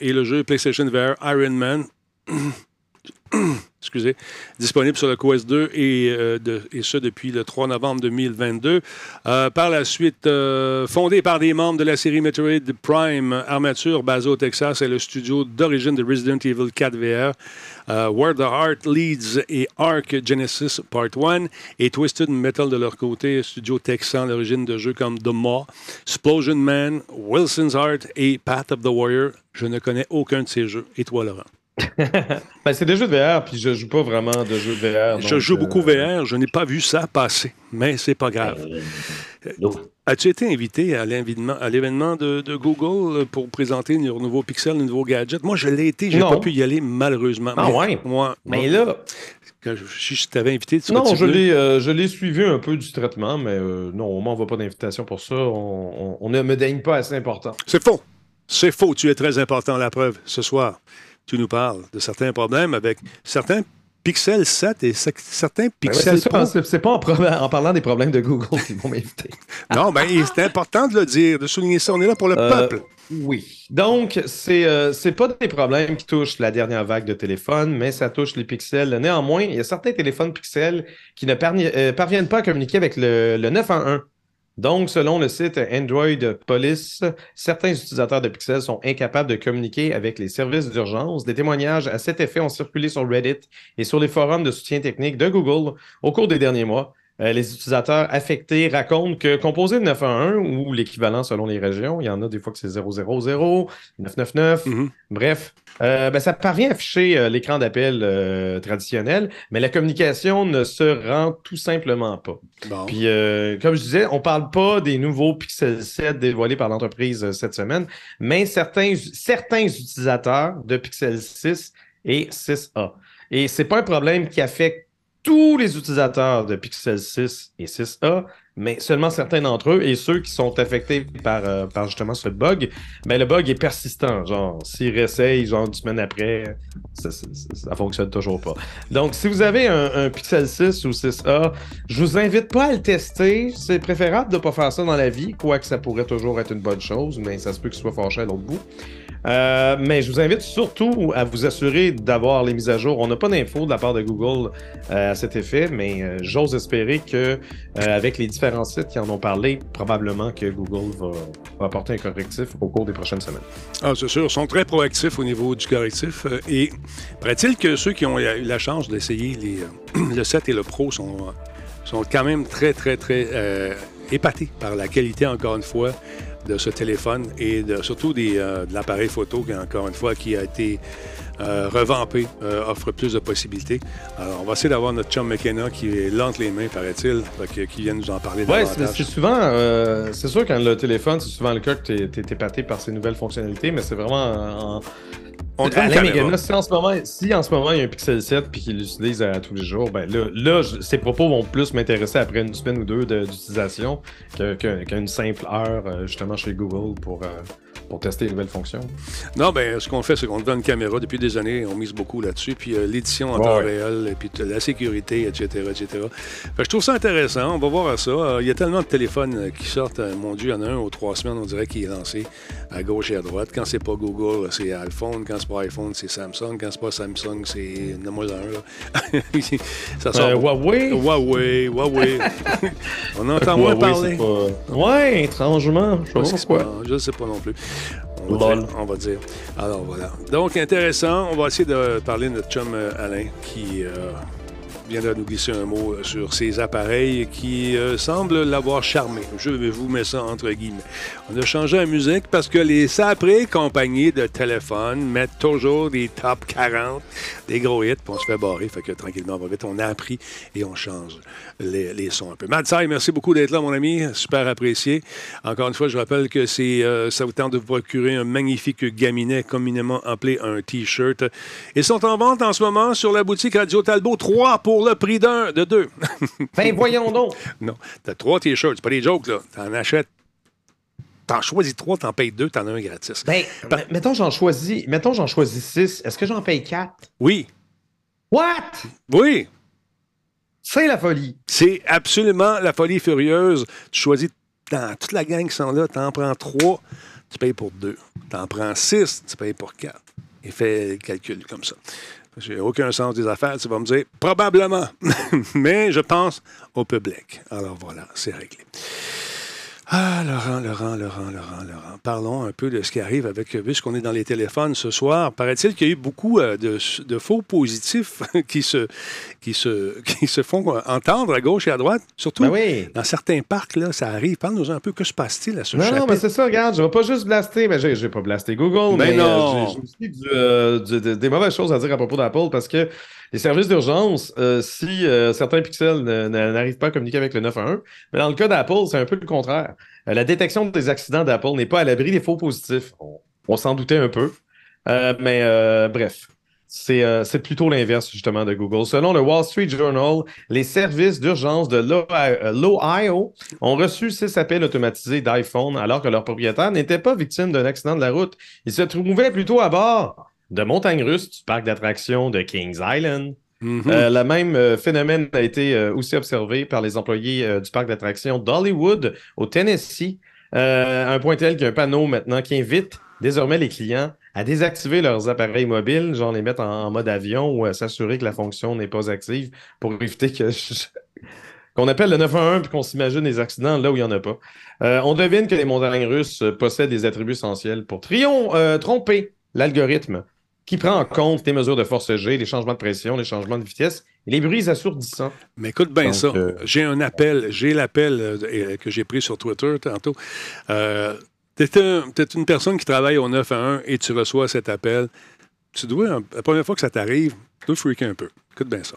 Speaker 1: et le jeu PlayStation VR Iron Man. *clears throat* *clears throat* Disponible sur le Quest 2 et, euh, et ce depuis le 3 novembre 2022. Euh, par la suite, euh, fondé par des membres de la série Metroid Prime Armature, basé au Texas, est le studio d'origine de Resident Evil 4 VR, Where the Heart Leads et Arc Genesis Part 1, et Twisted Metal de leur côté, studio texan, l'origine de jeux comme The Maw, Explosion Man, Wilson's Heart et Path of the Warrior. Je ne connais aucun de ces jeux. Et toi, Laurent? *laughs*
Speaker 2: Ben, c'est des jeux de VR, puis je joue pas vraiment de jeux de VR.
Speaker 1: je
Speaker 2: donc,
Speaker 1: joue
Speaker 2: euh,
Speaker 1: beaucoup VR, je n'ai pas vu ça passer, mais c'est pas grave.
Speaker 2: non.
Speaker 1: As-tu été invité à l'événement, à l'événement de, de Google euh, pour présenter leur nouveau Pixel, le nouveau gadget? Moi, je l'ai été, j'ai pas pu y aller malheureusement.
Speaker 2: Ah
Speaker 1: Mais
Speaker 2: ouais?
Speaker 1: Moi,
Speaker 2: Mais
Speaker 1: moi,
Speaker 2: là,
Speaker 1: je- si je t'avais invité, tu
Speaker 2: non, je l'ai, euh, je l'ai suivi un peu du traitement, mais euh, non, on m'envoie pas d'invitation pour ça. On, on- on ne me daigne pas assez important.
Speaker 1: C'est faux. C'est faux. Tu es très important, la preuve. Ce soir, tu nous parles de certains problèmes avec certains Pixel 7 et cer- certains
Speaker 2: Ben ouais,
Speaker 1: Pixel
Speaker 2: c'est pas en, parlant des problèmes de Google qu'ils vont m'inviter. *laughs*
Speaker 1: Non, ben, c'est important de le dire, de souligner ça. On est là pour le
Speaker 2: Euh,
Speaker 1: peuple.
Speaker 2: Oui. Donc, c'est euh, pas des problèmes qui touchent la dernière vague de téléphones, mais ça touche les pixels. Néanmoins, il y a certains téléphones pixels qui ne euh, parviennent pas à communiquer avec le, le 911. Donc, selon le site Android Police, certains utilisateurs de pixels sont incapables de communiquer avec les services d'urgence. Des témoignages à cet effet ont circulé sur Reddit et sur les forums de soutien technique de Google au cours des derniers mois. Euh, les utilisateurs affectés racontent que composé de 911 ou l'équivalent selon les régions, il y en a des fois que c'est 000, 999,
Speaker 1: Mhm.
Speaker 2: bref, euh, ben, ça parvient à afficher euh, l'écran d'appel traditionnel, mais la communication ne se rend tout simplement pas.
Speaker 1: Bon.
Speaker 2: Puis, euh, comme je disais, on parle pas des nouveaux Pixel 7 dévoilés par l'entreprise cette semaine, mais certains, certains utilisateurs de Pixel 6 et 6A. Et c'est pas un problème qui affecte tous les utilisateurs de Pixel 6 et 6A, mais seulement certains d'entre eux et ceux qui sont affectés par, euh, justement ce bug, ben le bug est persistant. Genre, s'ils réessayent, genre une semaine après, ça, ça, fonctionne toujours pas. Donc, si vous avez un, Pixel 6 ou 6A, je vous invite pas à le tester. C'est préférable de pas faire ça dans la vie, quoique ça pourrait toujours être une bonne chose, mais ça se peut qu'il soit fâché à l'autre bout. Euh, mais je vous invite surtout à vous assurer d'avoir les mises à jour. On n'a pas d'infos de la part de Google euh, à cet effet, mais euh, j'ose espérer que avec les différents sites qui en ont parlé, probablement que Google va, apporter un correctif au cours des prochaines semaines.
Speaker 1: Ah, c'est sûr, ils sont très proactifs au niveau du correctif. et paraît-il que ceux qui ont eu la chance d'essayer *clears throat* le 7 et le Pro sont, sont quand même très, très, très épatés par la qualité, encore une fois, de ce téléphone et de, surtout des, euh, de l'appareil photo, qui, encore une fois, qui a été euh, revampé, euh, offre plus de possibilités. Alors, on va essayer d'avoir notre chum McKenna qui est lente les mains, paraît-il, qui vient nous en parler
Speaker 2: Ouais, c'est
Speaker 1: davantage.
Speaker 2: c'est souvent, c'est sûr quand le téléphone, c'est souvent le cas que t'es t'es épaté par ces nouvelles fonctionnalités, mais c'est vraiment en,
Speaker 1: On
Speaker 2: Alain. Mégana, si en ce moment, si en ce moment il y a un Pixel 7 puis qu'il l'utilise à tous les jours, ben là, là je- ses propos vont plus m'intéresser après une semaine ou deux de- d'utilisation qu'une simple heure euh, justement chez Google pour, euh, pour tester les nouvelles fonctions.
Speaker 1: Non, ben, ce qu'on fait, c'est qu'on donne une caméra depuis des années. On mise beaucoup là-dessus. Puis euh, l'édition en
Speaker 2: Ouais,
Speaker 1: temps
Speaker 2: ouais.
Speaker 1: réel, et puis la sécurité, etc., etc. Fait je trouve ça intéressant. On va voir ça. Euh, Il y a tellement de téléphones euh, qui sortent. Euh, mon Dieu, il y en a un aux trois semaines, on dirait qu'il est lancé à gauche et à droite. Quand c'est pas Google, c'est iPhone. Quand c'est pas iPhone, c'est Samsung. Quand c'est pas Samsung, c'est... Nomme-moi un, là. *laughs* ça sort...
Speaker 2: Huawei.
Speaker 1: Huawei, Huawei. *laughs* on entend moins
Speaker 2: Huawei,
Speaker 1: parler.
Speaker 2: pas- Ouais, étrangement. Je sais
Speaker 1: Ouais,
Speaker 2: pas
Speaker 1: je ne sais pas non plus. On va,
Speaker 2: Lol.
Speaker 1: dire, on va dire. Alors voilà. Donc intéressant. On va essayer de parler de notre chum euh, Alain qui euh, viendra nous glisser un mot euh, sur ses appareils qui euh, semblent l'avoir charmé. Je vous mettre ça entre guillemets. On a changé la musique parce que les saprées compagnies de téléphone mettent toujours des top 40, des gros hits, puis on se fait barrer. Fait que tranquillement, on va vite. On a appris et on change les, sons un peu. Matt Sai, merci beaucoup d'être là, mon ami. Super apprécié. Encore une fois, je rappelle que c'est, euh, ça vous tente de vous procurer un magnifique gaminet communément appelé un T-shirt. Ils sont en vente en ce moment sur la boutique Radio Talbot. 3 pour le prix d'un, de deux. *laughs*
Speaker 2: Ben voyons donc. *laughs*
Speaker 1: non, t'as trois T-shirts. C'est pas des jokes, là. T'en achètes. T'en choisis trois, t'en payes deux, t'en as un gratis.
Speaker 2: Ben, mettons j'en choisis, mettons j'en choisis six. Est-ce que j'en paye quatre?
Speaker 1: Oui,
Speaker 2: What?
Speaker 1: oui.
Speaker 2: C'est la folie.
Speaker 1: C'est absolument la folie furieuse. Tu choisis dans toute la gang qui sont là, tu en prends trois, tu payes pour deux. Tu en prends six, tu payes pour quatre. Et fais le calcul comme ça. J'ai aucun sens des affaires. Tu vas me dire probablement, *laughs* mais je pense au public. Alors voilà, c'est réglé. Ah, Laurent, Laurent, Laurent, Laurent, Laurent. Parlons un peu de ce qui arrive avec, euh, puisqu'on est dans les téléphones ce soir. Paraît-il qu'il y a eu beaucoup euh, de, de faux positifs *laughs* qui se, qui, se, *laughs* qui se font euh, entendre à gauche et à droite. Surtout
Speaker 2: Ben oui.
Speaker 1: dans certains parcs, là, ça arrive. Parle-nous un peu, que se passe-t-il à ce
Speaker 2: Non, non, mais
Speaker 1: chapitre?
Speaker 2: c'est ça, regarde, je vais pas juste blaster, mais j'ai j'ai pas blasté Google,
Speaker 1: Mais
Speaker 2: mais,
Speaker 1: non.
Speaker 2: euh, j'ai aussi du, euh, du- de- des mauvaises choses à dire à propos d'Apple parce que les services d'urgence, euh, si euh, certains pixels n'arrivent pas à communiquer avec le 911, mais dans le cas d'Apple, c'est un peu le contraire. Euh, la détection des accidents d'Apple n'est pas à l'abri des faux positifs. On, s'en doutait un peu. Mais bref, c'est plutôt l'inverse justement de Google. Selon le Wall Street Journal, les services d'urgence de l'O- l'Ohio ont reçu six appels automatisés d'iPhone alors que leur propriétaire n'était pas victime d'un accident de la route. Il se trouvait plutôt à bord de montagnes russes du parc d'attractions de Kings Island.
Speaker 1: Mhm.
Speaker 2: Euh, le même euh, phénomène a été euh, aussi observé par les employés du parc d'attractions d'Hollywood au Tennessee. Un point tel qu'il y a un panneau maintenant qui invite désormais les clients à désactiver leurs appareils mobiles, genre les mettre en, en mode avion ou à s'assurer que la fonction n'est pas active pour éviter que je- *laughs* qu'on appelle le 911 puis qu'on s'imagine des accidents là où il n'y en a pas. Euh, on devine que les montagnes russes possèdent des attributs essentiels pour trion, euh, tromper l'algorithme qui prend en compte les mesures de force G, les changements de pression, les changements de vitesse et les bruits assourdissants.
Speaker 1: Mais écoute bien ça.
Speaker 2: euh,
Speaker 1: J'ai un appel. J'ai l'appel euh, euh, que j'ai pris sur Twitter tantôt. Euh, tu es, une personne qui travaille au 9 à 1 et tu reçois cet appel. Tu dois, la première fois que ça t'arrive, tu dois freaker un peu. Écoute bien ça.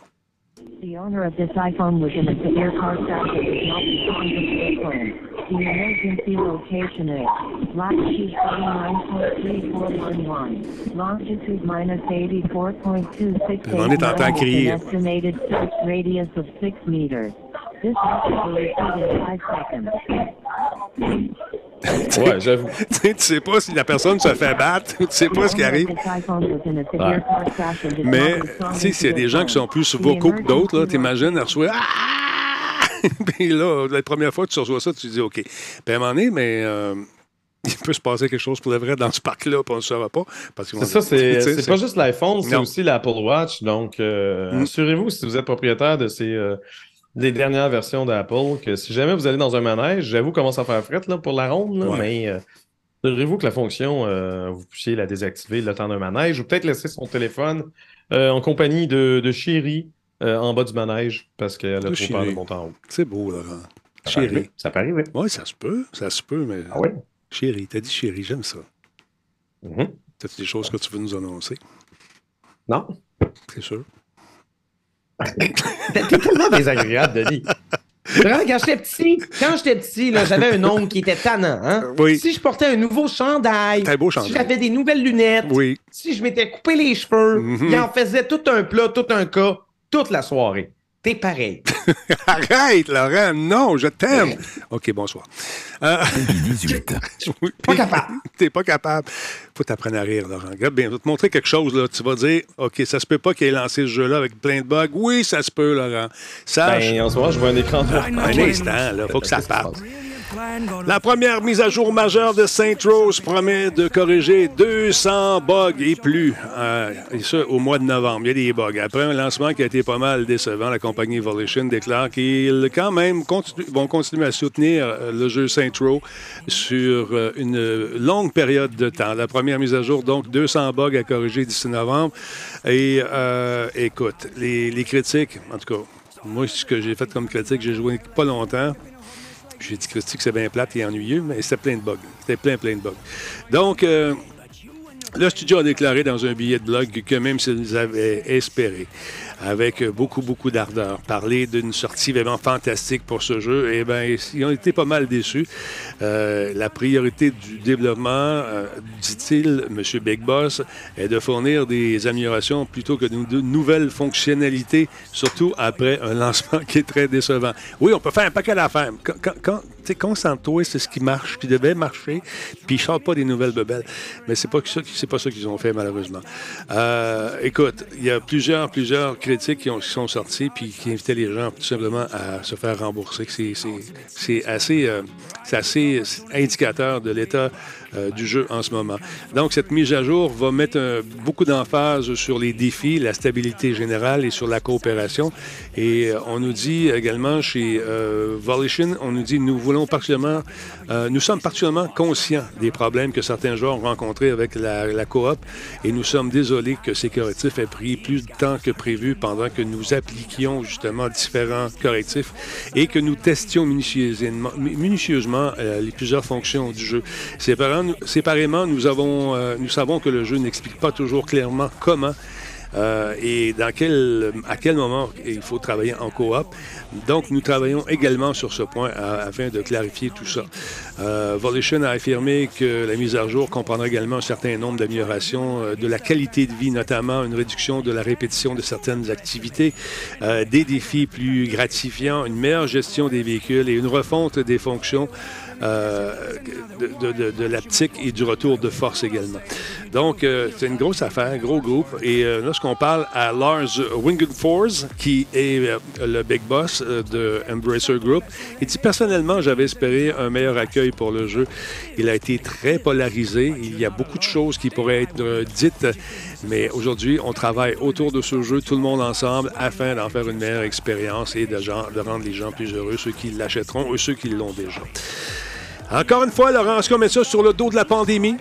Speaker 5: The owner of this iPhone was in a severe car crash and does not respond to the phone. The emergency location is latitude 39.3411, longitude minus 84.268
Speaker 1: Demandez, t'entends
Speaker 5: miles,
Speaker 1: crier.
Speaker 5: an estimated search radius of 6 meters. This message will receive in 5 seconds. *laughs*
Speaker 2: Ouais, j'avoue.
Speaker 1: tu sais, tu sais pas si la personne se fait battre, tu sais pas ce qui arrive. Mais, tu sais, s'il y a des gens qui sont plus vocaux que d'autres, là, t'imagines, elle reçoit Ah! *laughs* Puis là, la première fois que tu reçois ça, tu te dis OK. Puis à un moment donné, mais euh, il peut se passer quelque chose pour le vrai dans ce parc-là, puis on ne le saura pas. parce qu'ils
Speaker 2: C'est
Speaker 1: vont
Speaker 2: ça, c'est pas juste l'iPhone, c'est aussi l'Apple Watch. Donc, euh,
Speaker 1: Mm.
Speaker 2: assurez-vous, si vous êtes propriétaire de ces euh, des dernières versions d'Apple, que si jamais vous allez dans un manège, j'avoue commence à faire fret là, pour la ronde, là,
Speaker 1: Ouais.
Speaker 2: mais euh, assurez-vous que la fonction, euh, vous puissiez la désactiver le temps d'un manège ou peut-être laisser son téléphone euh, en compagnie de, de chérie euh, en bas du manège parce qu'elle a trop peur de monter en haut.
Speaker 1: C'est beau, Laurent.
Speaker 2: Ça peut arriver.
Speaker 1: Chérie.
Speaker 2: Ça peut arriver.
Speaker 1: Oui, ça se peut. Ça se peut, mais.
Speaker 2: Ah oui?
Speaker 1: Chérie, t'as dit chérie, j'aime ça.
Speaker 2: Mhm.
Speaker 1: T'as-tu des choses que tu veux nous annoncer?
Speaker 2: Non?
Speaker 1: C'est sûr.
Speaker 2: T'es tellement désagréable, Denis. Vraiment, quand j'étais petit, quand j'étais petit, j'avais un oncle qui était tannant. Hein?
Speaker 1: Oui.
Speaker 2: Si je portais un nouveau chandail, si j'avais des nouvelles lunettes,
Speaker 1: Oui.
Speaker 2: si je m'étais coupé les cheveux,
Speaker 1: Mhm.
Speaker 2: il en faisait tout un plat, tout un cas, toute la soirée. T'es pareil. *laughs*
Speaker 1: Arrête, Laurent. Non, je t'aime. OK, bonsoir. Euh, *laughs* oui,
Speaker 2: Pas capable. *laughs*
Speaker 1: T'es pas capable. Faut t'apprendre à rire, Laurent. Regarde bien, je vais te montrer quelque chose. Là. Tu vas dire, OK, ça se peut pas qu'il ait lancé ce jeu-là avec plein de bugs. Oui, ça se peut, Laurent. Sache.
Speaker 2: Ben, en ce moment, je vois un écran
Speaker 1: un instant, là, faut que ça parte. La première mise à jour majeure de Saint Rose promet de corriger 200 bugs et plus. Euh, et ça, au mois de novembre. Il y a des bugs. Après un lancement qui a été pas mal décevant, la compagnie Evolution déclare qu'ils, quand même, vont continuer à soutenir euh, le jeu Saint Row sur euh, une longue période de temps. La première mise à jour, donc, 200 bugs à corriger d'ici novembre. Et écoute, les critiques, en tout cas, moi, ce que j'ai fait comme critique, j'ai joué pas longtemps. J'ai dit Christy que c'est bien plate et ennuyeux, mais c'était plein de bugs. C'était plein, plein de bugs. Donc, euh, le studio a déclaré dans un billet de blog que même s'ils avaient espéré, avec beaucoup, beaucoup d'ardeur, parler d'une sortie vraiment fantastique pour ce jeu, eh bien, ils ont été pas mal déçus. Euh, la priorité du développement, euh, dit-il, M. Big Boss, est de fournir des améliorations plutôt que de, nouvelles fonctionnalités, surtout après un lancement *laughs* qui est très décevant. Oui, on peut faire un paquet d'affaires. Quand, quand, concentre-toi, c'est ce qui marche, qui devait marcher, puis sortent pas des nouvelles bebelles. Mais c'est pas ça, pas ça qu'ils ont fait, malheureusement. Euh, écoute, il y a plusieurs, plusieurs critiques qui, ont- qui sont sorties, puis qui invitaient les gens tout simplement à se faire rembourser. C'est, assez, euh, assez indicateur de l'état euh, du jeu en ce moment. Donc, cette mise à jour va mettre un- beaucoup d'emphase sur les défis, la stabilité générale et sur la coopération. Et euh, on nous dit également chez euh, Volition, on nous dit nous voulons particulièrement, euh, nous sommes particulièrement conscients des problèmes que certains joueurs ont rencontrés avec la, coop et nous sommes désolés que ces correctifs aient pris plus de temps que prévu pendant que nous appliquions justement différents correctifs et que nous testions minutieusement, euh, les plusieurs fonctions du jeu. Séparément, euh, nous savons que le jeu n'explique pas toujours clairement comment euh, et à quel moment il faut travailler en coop. Donc, nous travaillons également sur ce point à- afin de clarifier tout ça. Euh, Volition a affirmé que la mise à jour comprendra également un certain nombre d'améliorations euh, de la qualité de vie, notamment une réduction de la répétition de certaines activités, euh, des défis plus gratifiants, une meilleure gestion des véhicules et une refonte des fonctions euh, de, de, et du retour de force également. Donc, euh, c'est une grosse affaire, gros groupe. Et euh, lorsqu'on parle à Lars Wingenfors, qui est euh, le big boss de Embracer Group, il dit personnellement, j'avais espéré un meilleur accueil pour le jeu. Il a été très polarisé. Il y a beaucoup de choses qui pourraient être dites, mais aujourd'hui, on travaille autour de ce jeu, tout le monde ensemble, afin d'en faire une meilleure expérience et de, de rendre les gens plus heureux, ceux qui l'achèteront ou ceux qui l'ont déjà. Encore une fois, Laurent, qu'on met ça sur le dos de la pandémie?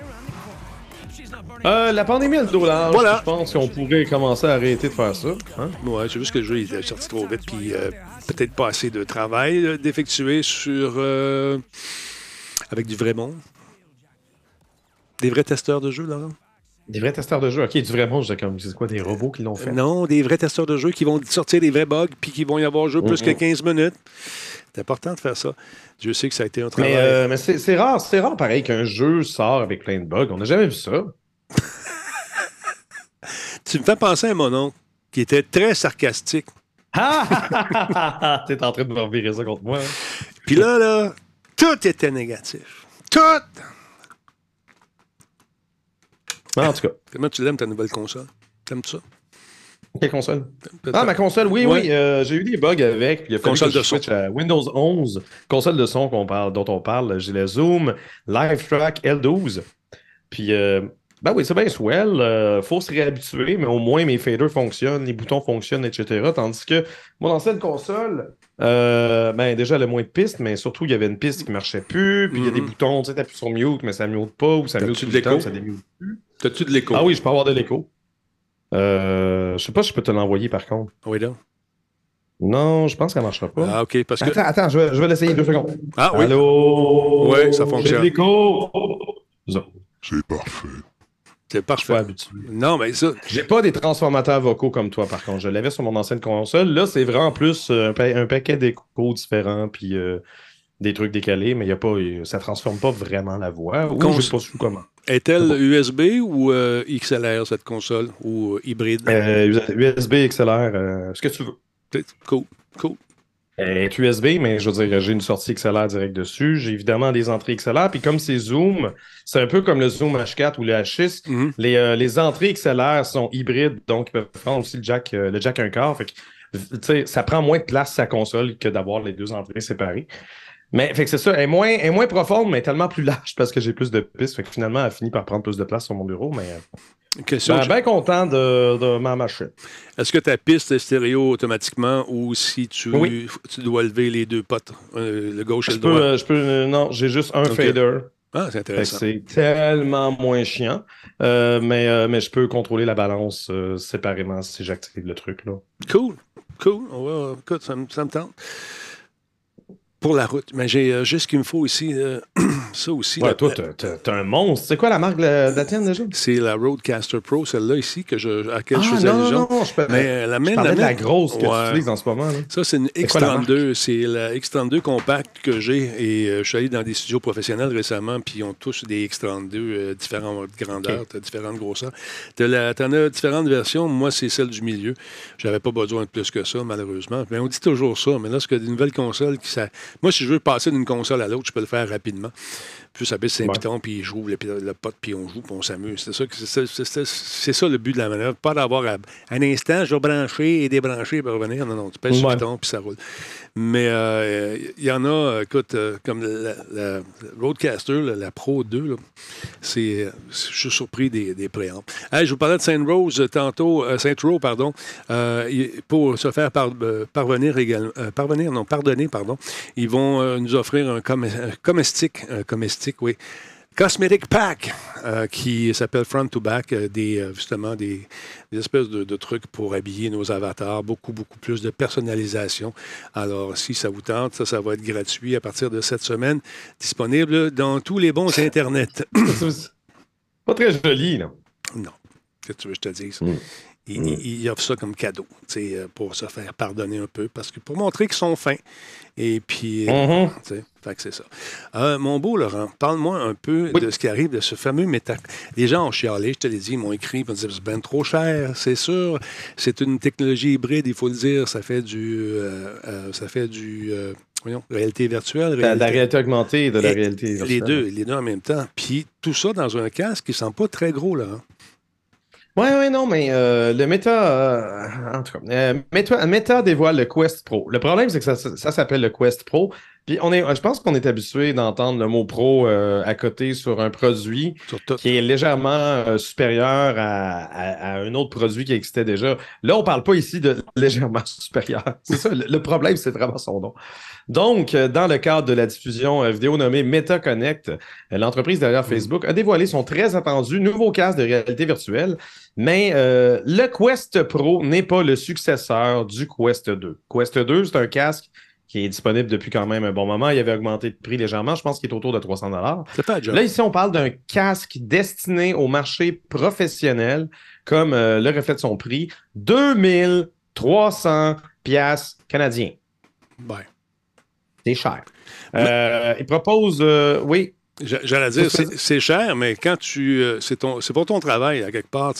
Speaker 2: Euh, la pandémie a le dos large.
Speaker 1: Voilà.
Speaker 2: Je pense qu'on pourrait commencer à arrêter de faire ça. Hein?
Speaker 1: Ouais, c'est juste que le jeu est sorti trop vite, puis euh, peut-être pas assez de travail euh, d'effectuer sur. avec du vrai monde. Des vrais testeurs de jeu, Laurent?
Speaker 2: Des vrais testeurs de jeu. Ok, du vrai monde, je comme, c'est quoi, des robots qui l'ont fait?
Speaker 1: Non, des vrais testeurs de jeu qui vont sortir des vrais bugs, puis qui vont y avoir joué plus que 15 minutes. C'est important de faire ça. Dieu sait que ça a été un travail.
Speaker 2: Mais, euh, mais c'est rare, c'est rare pareil qu'un jeu sort avec plein de bugs. On n'a jamais vu ça. *laughs*
Speaker 1: Tu me fais penser à mon oncle, qui était très sarcastique.
Speaker 2: Ah! *laughs* T'es en train de me revirer ça contre moi. hein?
Speaker 1: Puis là, là, tout était négatif. Tout!
Speaker 2: Ah, en tout cas,
Speaker 1: Comment tu l'aimes, ta nouvelle console? T'aimes ça?
Speaker 2: Quelle console? Ah, ma console, oui,
Speaker 1: Ouais.
Speaker 2: oui. euh, j'ai eu des bugs avec. Puis il a
Speaker 1: Console de son.
Speaker 2: switch à Windows 11, console de son parle, dont on parle. J'ai le Zoom Live Track L12. Puis, euh, ben oui, c'est bien swell. euh, faut se réhabituer, mais au moins mes faders fonctionnent, les boutons fonctionnent, etc. Tandis que mon ancienne console, ben déjà, elle a moins de pistes, mais surtout, il y avait une piste qui marchait plus. Puis il y a des
Speaker 1: Mhm.
Speaker 2: boutons, tu sais, t'appuies sur mute, mais ça mute pas, ou ça mute tout le temps, ça démute.
Speaker 1: T'as-tu de l'écho?
Speaker 2: Ah oui, je peux avoir de l'écho. Euh, je sais pas si je peux te l'envoyer par contre.
Speaker 1: Oui, donc.
Speaker 2: Non, je pense qu'elle marchera pas.
Speaker 1: Ah, OK. Parce que.
Speaker 2: Attends, attends, je vais, je vais l'essayer deux secondes.
Speaker 1: Ah, oui.
Speaker 2: Allô?
Speaker 1: Ouais, ça fonctionne.
Speaker 4: C'est parfait.
Speaker 1: C'est
Speaker 2: Je suis pas
Speaker 1: parfait.
Speaker 2: habitué.
Speaker 1: Non, mais ça.
Speaker 2: J'ai pas des transformateurs vocaux comme toi, par contre. Je l'avais sur mon ancienne console. Là, c'est vraiment plus euh, un, pa- un paquet d'échos différents, puis euh, des trucs décalés, mais y a pas, ça transforme pas vraiment la voix. Ou
Speaker 1: Cons-
Speaker 2: je sais pas comment.
Speaker 1: Est-elle USB ou euh, XLR, cette console, ou euh, hybride?
Speaker 2: Euh, USB, XLR, euh, ce que tu veux.
Speaker 1: Cool, cool.
Speaker 2: Elle est USB, mais je veux dire, j'ai une sortie XLR direct dessus. J'ai évidemment des entrées XLR. Puis comme c'est Zoom, c'est un peu comme le Zoom H4 ou le H6.
Speaker 1: Mhm.
Speaker 2: Les, les entrées XLR sont hybrides, donc ils peuvent prendre aussi le jack, le jack un quart. Fait que, ça prend moins de place sa console que d'avoir les deux entrées séparées. Mais fait que c'est ça, elle est, moins, elle est moins profonde, mais tellement plus large parce que j'ai plus de pistes. Fait que finalement, elle finit par prendre plus de place sur mon bureau. Mais euh,
Speaker 1: Question,
Speaker 2: ben, bien content de, de ma machine.
Speaker 1: est-ce que ta piste est stéréo automatiquement ou si tu,
Speaker 2: Oui.
Speaker 1: tu dois lever les deux potes, euh, le gauche et
Speaker 2: Je
Speaker 1: le
Speaker 2: peux,
Speaker 1: droit?
Speaker 2: euh, je peux, euh, non, j'ai juste un fader.
Speaker 1: Ah, c'est intéressant.
Speaker 2: C'est tellement moins chiant, mais, mais je peux contrôler la balance séparément si j'active le truc. Là.
Speaker 1: Cool, cool. On va, écoute, ça, me- ça me tente. Pour la route. Mais j'ai euh, juste ce qu'il me faut ici. euh, *clears throat* ça aussi.
Speaker 2: Ouais, toi, t'as un monstre. C'est quoi la marque de la, tienne déjà?
Speaker 1: C'est la Roadcaster Pro, celle-là ici, que je, à laquelle je
Speaker 2: Ah,
Speaker 1: faisais
Speaker 2: non, non,
Speaker 1: allusion.
Speaker 2: non, je, peux-
Speaker 1: Mais euh, la
Speaker 2: je
Speaker 1: mienne,
Speaker 2: parlais
Speaker 1: la
Speaker 2: de la
Speaker 1: mienne-
Speaker 2: grosse que
Speaker 1: Ouais.
Speaker 2: tu utilises en ce moment. Là.
Speaker 1: Ça, c'est une
Speaker 2: C'est quoi la
Speaker 1: X32. C'est la X32 compacte que j'ai. Et euh, je suis allé dans des studios professionnels récemment, puis ils ont tous des X32, euh, différentes grandeurs, t'as différentes grosseurs. Tu en as différentes versions. Moi, c'est celle du milieu. J'avais pas besoin de plus que ça, malheureusement. Mais on dit toujours ça. Mais là, que des nouvelles consoles qui. Ça... Moi, si je veux passer d'une console à l'autre, je peux le faire rapidement. Puis ça baisse un
Speaker 2: Ouais.
Speaker 1: piton, puis j'ouvre le, le pot, puis on joue, puis on s'amuse. C'est ça, ça, c'est ça- le but de la manœuvre. Pas d'avoir à, un instant, je vais brancher et débrancher pour revenir. Non, non, tu pèses sur
Speaker 2: Ouais.
Speaker 1: le piton, puis ça roule. Mais euh, il y en a, écoute, euh, comme la, la- Roadcaster, la, la Pro 2, là, c'est, je suis surpris des, des. Hey, je vous parlais de Saint Rose euh, tantôt, euh, Saint Row, pardon, pour se faire par- parvenir également, parvenir, non, pardonner, pardon, ils vont nous offrir un, com- un comestique, un comestique, oui, Cosmetic Pack, euh, qui s'appelle Front to Back, euh, des, euh, justement des, des espèces de, de trucs pour habiller nos avatars, beaucoup, beaucoup plus de personnalisation. Alors, si ça vous tente, ça, ça va être gratuit à partir de cette semaine, disponible dans tous les bons *coughs* Internet.
Speaker 2: Pas très joli, là.
Speaker 1: non, que tu veux que je te dise?
Speaker 2: Mm.
Speaker 1: Ils,
Speaker 2: Mm.
Speaker 1: ils- offrent ça comme cadeau, euh, pour se faire pardonner un peu, parce que pour montrer qu'ils sont fins. Et puis, fait que c'est ça. Euh, mon beau Laurent, parle-moi un peu
Speaker 2: Oui.
Speaker 1: de ce qui arrive de ce fameux méta. Les gens ont chialé, je te l'ai dit, ils m'ont écrit, ils m'ont dit c'est bien trop cher, c'est sûr. C'est une technologie hybride, il faut le dire. Ça fait du, euh, euh, ça fait du, voyons, réalité virtuelle,
Speaker 2: De la,
Speaker 1: réalité-
Speaker 2: réalité augmentée et de la
Speaker 1: Et
Speaker 2: réalité
Speaker 1: les
Speaker 2: virtuelle.
Speaker 1: deux, les deux en même temps. Puis tout ça dans un casque qui ne sent pas très gros, là. hein.
Speaker 2: Ouais, ouais, non, mais euh, le Meta, euh, en tout cas, euh, Meta, dévoile le Quest Pro. Le problème, c'est que ça s'appelle le Quest Pro. Puis on est, je pense qu'on est habitué d'entendre le mot pro euh, à côté sur un produit
Speaker 1: Sur
Speaker 2: qui est légèrement euh, supérieur à, à- à un autre produit qui existait déjà. Là, on parle pas ici de *laughs* légèrement supérieur. C'est ça, le, le problème, c'est vraiment son nom. Donc, euh, dans le cadre de la diffusion vidéo nommée MetaConnect, l'entreprise derrière Facebook a dévoilé son très attendu nouveau casque de réalité virtuelle, mais euh, le Quest Pro n'est pas le successeur du Quest 2. Quest 2, c'est un casque qui est disponible depuis quand même un bon moment. Il avait augmenté de prix légèrement. Je pense qu'il est autour de 300
Speaker 1: C'est pas un job.
Speaker 2: Là, ici, on parle d'un casque destiné au marché professionnel, comme euh, le reflète son prix, 2300 piastres canadiens.
Speaker 1: Ben,
Speaker 2: C'est cher. Euh, il propose, euh, oui,
Speaker 1: J'allais dire,
Speaker 2: C'est-
Speaker 1: cher, mais quand tu. euh, c'est pour ton travail, à quelque part.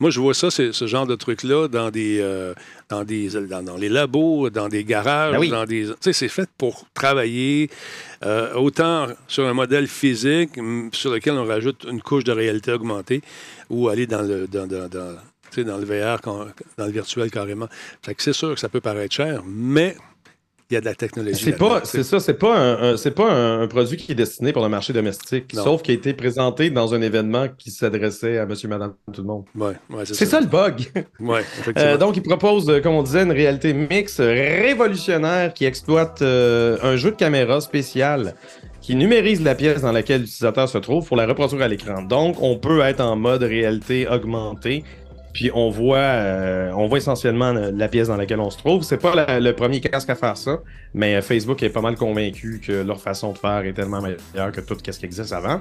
Speaker 1: Moi, je vois ça, ce genre de truc-là, dans des. euh, dans, des dans, dans les labos, dans des garages,
Speaker 2: Ben oui.
Speaker 1: dans des. Tu sais, c'est fait pour travailler, euh, autant sur un modèle physique, sur lequel on rajoute une couche de réalité augmentée, ou aller dans le. Dans, dans- le VR, dans le virtuel carrément. Fait que c'est sûr que ça peut paraître cher, mais il y a de la technologie.
Speaker 2: c'est pas, c'est ça, c'est pas un, pas un, un produit qui est destiné pour le marché domestique,
Speaker 1: Non.
Speaker 2: sauf qui a été présenté dans un événement qui s'adressait à monsieur, madame, tout le monde.
Speaker 1: Ouais, ouais,
Speaker 2: C'est ça le bug. *laughs*
Speaker 1: Ouais,
Speaker 2: Euh, donc, il propose, euh, comme on disait, une réalité mixte révolutionnaire qui exploite euh, un jeu de caméra spécial qui numérise la pièce dans laquelle l'utilisateur se trouve pour la reproduire à l'écran. Donc, on peut être en mode réalité augmentée. Puis on voit, euh, on voit essentiellement la pièce dans laquelle on se trouve. C'est pas le premier casque à faire ça, mais euh, Facebook est pas mal convaincu que leur façon de faire est tellement meilleure que tout ce qui existe avant.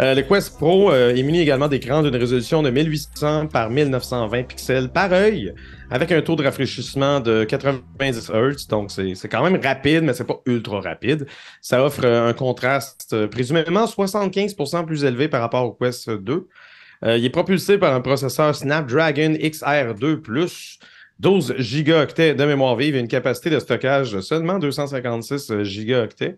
Speaker 2: Euh, le Quest Pro est muni également d'écran d'une résolution de 1800 par 1920 pixels par œil, avec un taux de rafraîchissement de 90 Hz. Donc c'est quand même rapide, mais c'est pas ultra rapide. Ça offre un contraste présumément 75% plus élevé par rapport au Quest 2. Euh, il est propulsé par un processeur Snapdragon XR2+, 12 gigaoctets de mémoire vive et une capacité de stockage de seulement 256 gigaoctets.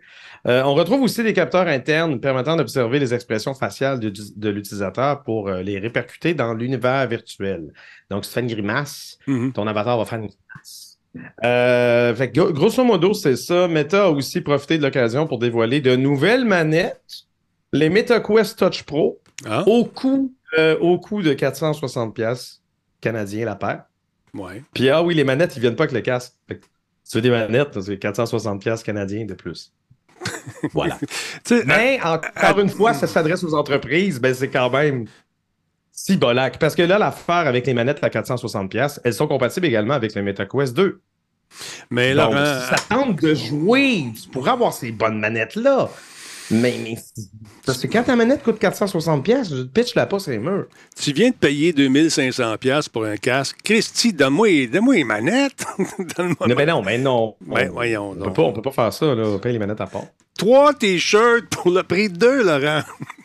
Speaker 2: Euh, on retrouve aussi des capteurs internes permettant d'observer les expressions faciales de, de l'utilisateur pour euh, les répercuter dans l'univers virtuel. Donc, si tu fais une grimace,
Speaker 1: Mhm.
Speaker 2: ton avatar va faire une grimace. Euh, fait grosso modo, c'est ça. Meta a aussi profité de l'occasion pour dévoiler de nouvelles manettes, les MetaQuest Touch Pro,
Speaker 1: Ah,
Speaker 2: au coût, euh, au coût de 460$ piastres canadiens la paire.
Speaker 1: ouais.
Speaker 2: Puis ah oui, les manettes, ils viennent pas avec le casque. Fait que, tu veux des manettes, c'est 460$ piastres canadiens de plus. *laughs* voilà.
Speaker 1: Sais,
Speaker 2: Mais encore une fois, ça s'adresse aux entreprises, ben c'est quand même si bolac. Parce que là, l'affaire avec les manettes à 460$, piastres, elles sont compatibles également avec le MetaQuest 2.
Speaker 1: mais
Speaker 2: Donc,
Speaker 1: Laurent,
Speaker 2: si ça tente de jouer, tu pourras avoir ces bonnes manettes-là. Mais, mais parce que quand ta manette coûte 460$, piastres, je te pitch la pas sur les murs.
Speaker 1: tu viens de payer 2500$ piastres pour un casque. Christy, donne-moi donne les manettes. *laughs* Donne-moi-
Speaker 2: Non, mais non, mais non. On,
Speaker 1: voyons
Speaker 2: on peut pas, on peut pas faire ça, là. On paye les manettes à part.
Speaker 1: Trois t-shirts pour le prix de deux, Laurent.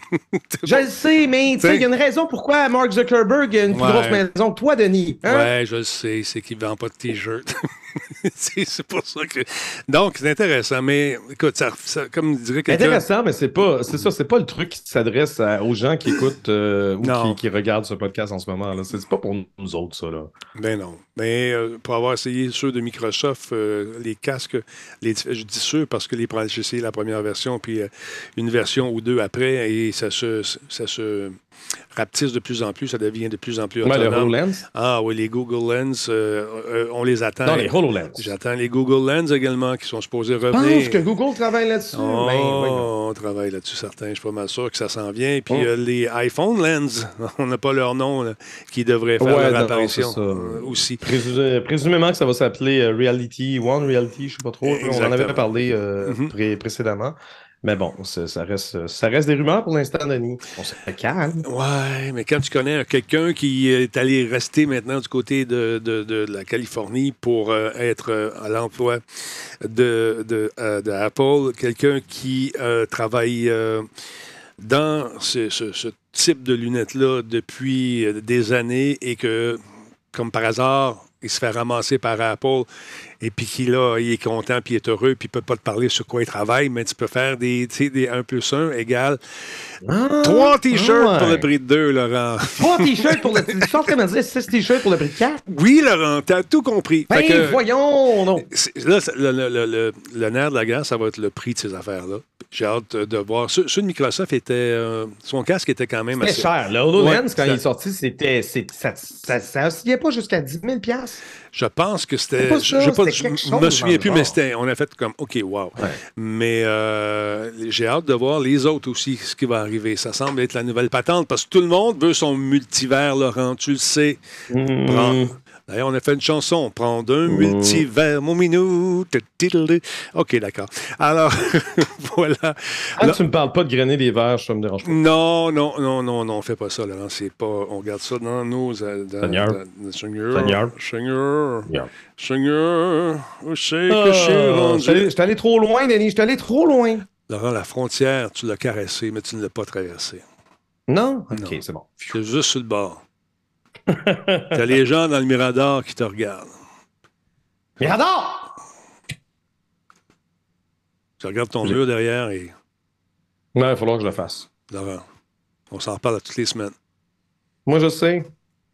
Speaker 1: *laughs*
Speaker 2: Je le sais, mais tu sais,
Speaker 1: T'sais-
Speaker 2: il y a une raison pourquoi Mark Zuckerberg a une plus
Speaker 1: Ouais.
Speaker 2: grosse maison que toi, Denis. Hein?
Speaker 1: Ouais, je le sais, c'est qu'il ne vend pas de t-shirts. *laughs* *laughs* c'est pour ça que. Donc, c'est intéressant, mais écoute, ça, ça- comme dirait quelqu'un.
Speaker 2: Intéressant, mais c'est pas, c'est ça, c'est pas le truc qui s'adresse aux gens qui écoutent euh, ou qui, qui regardent ce podcast en ce moment. là. C'est pas pour nous autres, ça. Là.
Speaker 1: Ben non. Mais euh, pour avoir essayé ceux de Microsoft, euh, les casques, les, je dis ceux parce que les, j'ai essayé la première version, puis une version ou deux après, et ça se, ça se rapetisse de plus en plus, ça devient de plus en plus autonome.
Speaker 2: HoloLens.
Speaker 1: ah oui, les Google Lens, euh, euh, on les attend.
Speaker 2: Non, les HoloLens.
Speaker 1: J'attends les Google Lens également qui sont supposés
Speaker 2: Je pense
Speaker 1: revenir.
Speaker 2: que Google travaille là-dessus?
Speaker 1: Oh,
Speaker 2: Ben, voyons.
Speaker 1: on travaille là-dessus, certain. Je suis pas mal sûr que ça s'en vient. Puis
Speaker 2: Oh.
Speaker 1: euh, les iPhone Lens, *laughs* on n'a pas leur nom, là, qui devraient faire
Speaker 2: Ouais,
Speaker 1: leur apparition aussi.
Speaker 2: Présumé- présumément que ça va s'appeler Reality One, Reality, je sais pas trop. On en avait parlé pré- précédemment. Mais bon, ça, reste, ça reste des rumeurs pour l'instant, Denis. On se fait calme.
Speaker 1: Ouais, mais quand tu connais quelqu'un qui est allé rester maintenant du côté de, de- de la Californie pour euh, être euh, à l'emploi de, de, euh, de Apple, quelqu'un qui euh, travaille euh, dans ce, ce- ce type de lunettes-là depuis euh, des années et que, comme par hasard, il se fait ramasser par Apple et puis qu'il là, il est content, puis il est heureux, puis il peut pas te parler sur quoi il travaille, mais tu peux faire des, des 1 plus 1 égale Trois t-shirts
Speaker 2: ouais.
Speaker 1: pour le prix de deux, Laurent.
Speaker 2: Trois *laughs* t-shirts pour le prix. De t-shirts pour le prix de quatre?
Speaker 1: Oui, Laurent, t'as tout compris.
Speaker 2: Ben,
Speaker 1: que,
Speaker 2: voyons, non.
Speaker 1: là, le- le- le- le nerf de la guerre, ça va être le prix de ces affaires-là. J'ai hâte de voir. Ceux, ceux de Microsoft étaient. euh, son casque était quand même assez.
Speaker 2: cher. Le HoloLens,
Speaker 1: Ouais,
Speaker 2: quand il est sorti, c'était, c'est- ça, ça, ça pas jusqu'à 10 000 piastres.
Speaker 1: Je pense que c'était.
Speaker 2: Pas
Speaker 1: Je,
Speaker 2: quelque
Speaker 1: me souviens plus, mais c'était. On a fait comme OK, wow.
Speaker 2: Ouais.
Speaker 1: Mais euh, j'ai hâte de voir les autres aussi, ce qui va arriver. Ça semble être la nouvelle patente parce que tout le monde veut son multivers, Laurent. Tu le sais. Prends-
Speaker 2: Mm.
Speaker 1: D'ailleurs, on a fait une chanson. Prendre un multivers, mon minou. OK, d'accord. Alors, *laughs* voilà.
Speaker 2: Ah,
Speaker 1: Là-
Speaker 2: tu me parles pas de grainer des verres, ça me dérange pas.
Speaker 1: Non, non, non, non, non, on fait pas ça, Laurent. C'est pas. On garde ça dans nos. euh, Dans,
Speaker 2: Seigneur.
Speaker 1: dans- Seigneur.
Speaker 2: Seigneur.
Speaker 1: Seigneur. Où c'est que je suis
Speaker 2: Ah,
Speaker 1: rendu?
Speaker 2: Allé- j'étais allé trop loin, Denis. J'étais allé trop loin.
Speaker 1: Laurent, la frontière, tu l'as caressée, mais tu ne l'as pas traversée.
Speaker 2: Non? Ok, c'est bon.
Speaker 1: C'est juste sur le bord. T'as les gens dans le Mirador qui te regardent.
Speaker 2: Mirador!
Speaker 1: Tu regardes ton mur derrière et.
Speaker 2: Ouais, il va falloir que je le fasse.
Speaker 1: Laurent, on s'en reparle toutes les semaines.
Speaker 2: Moi, je sais.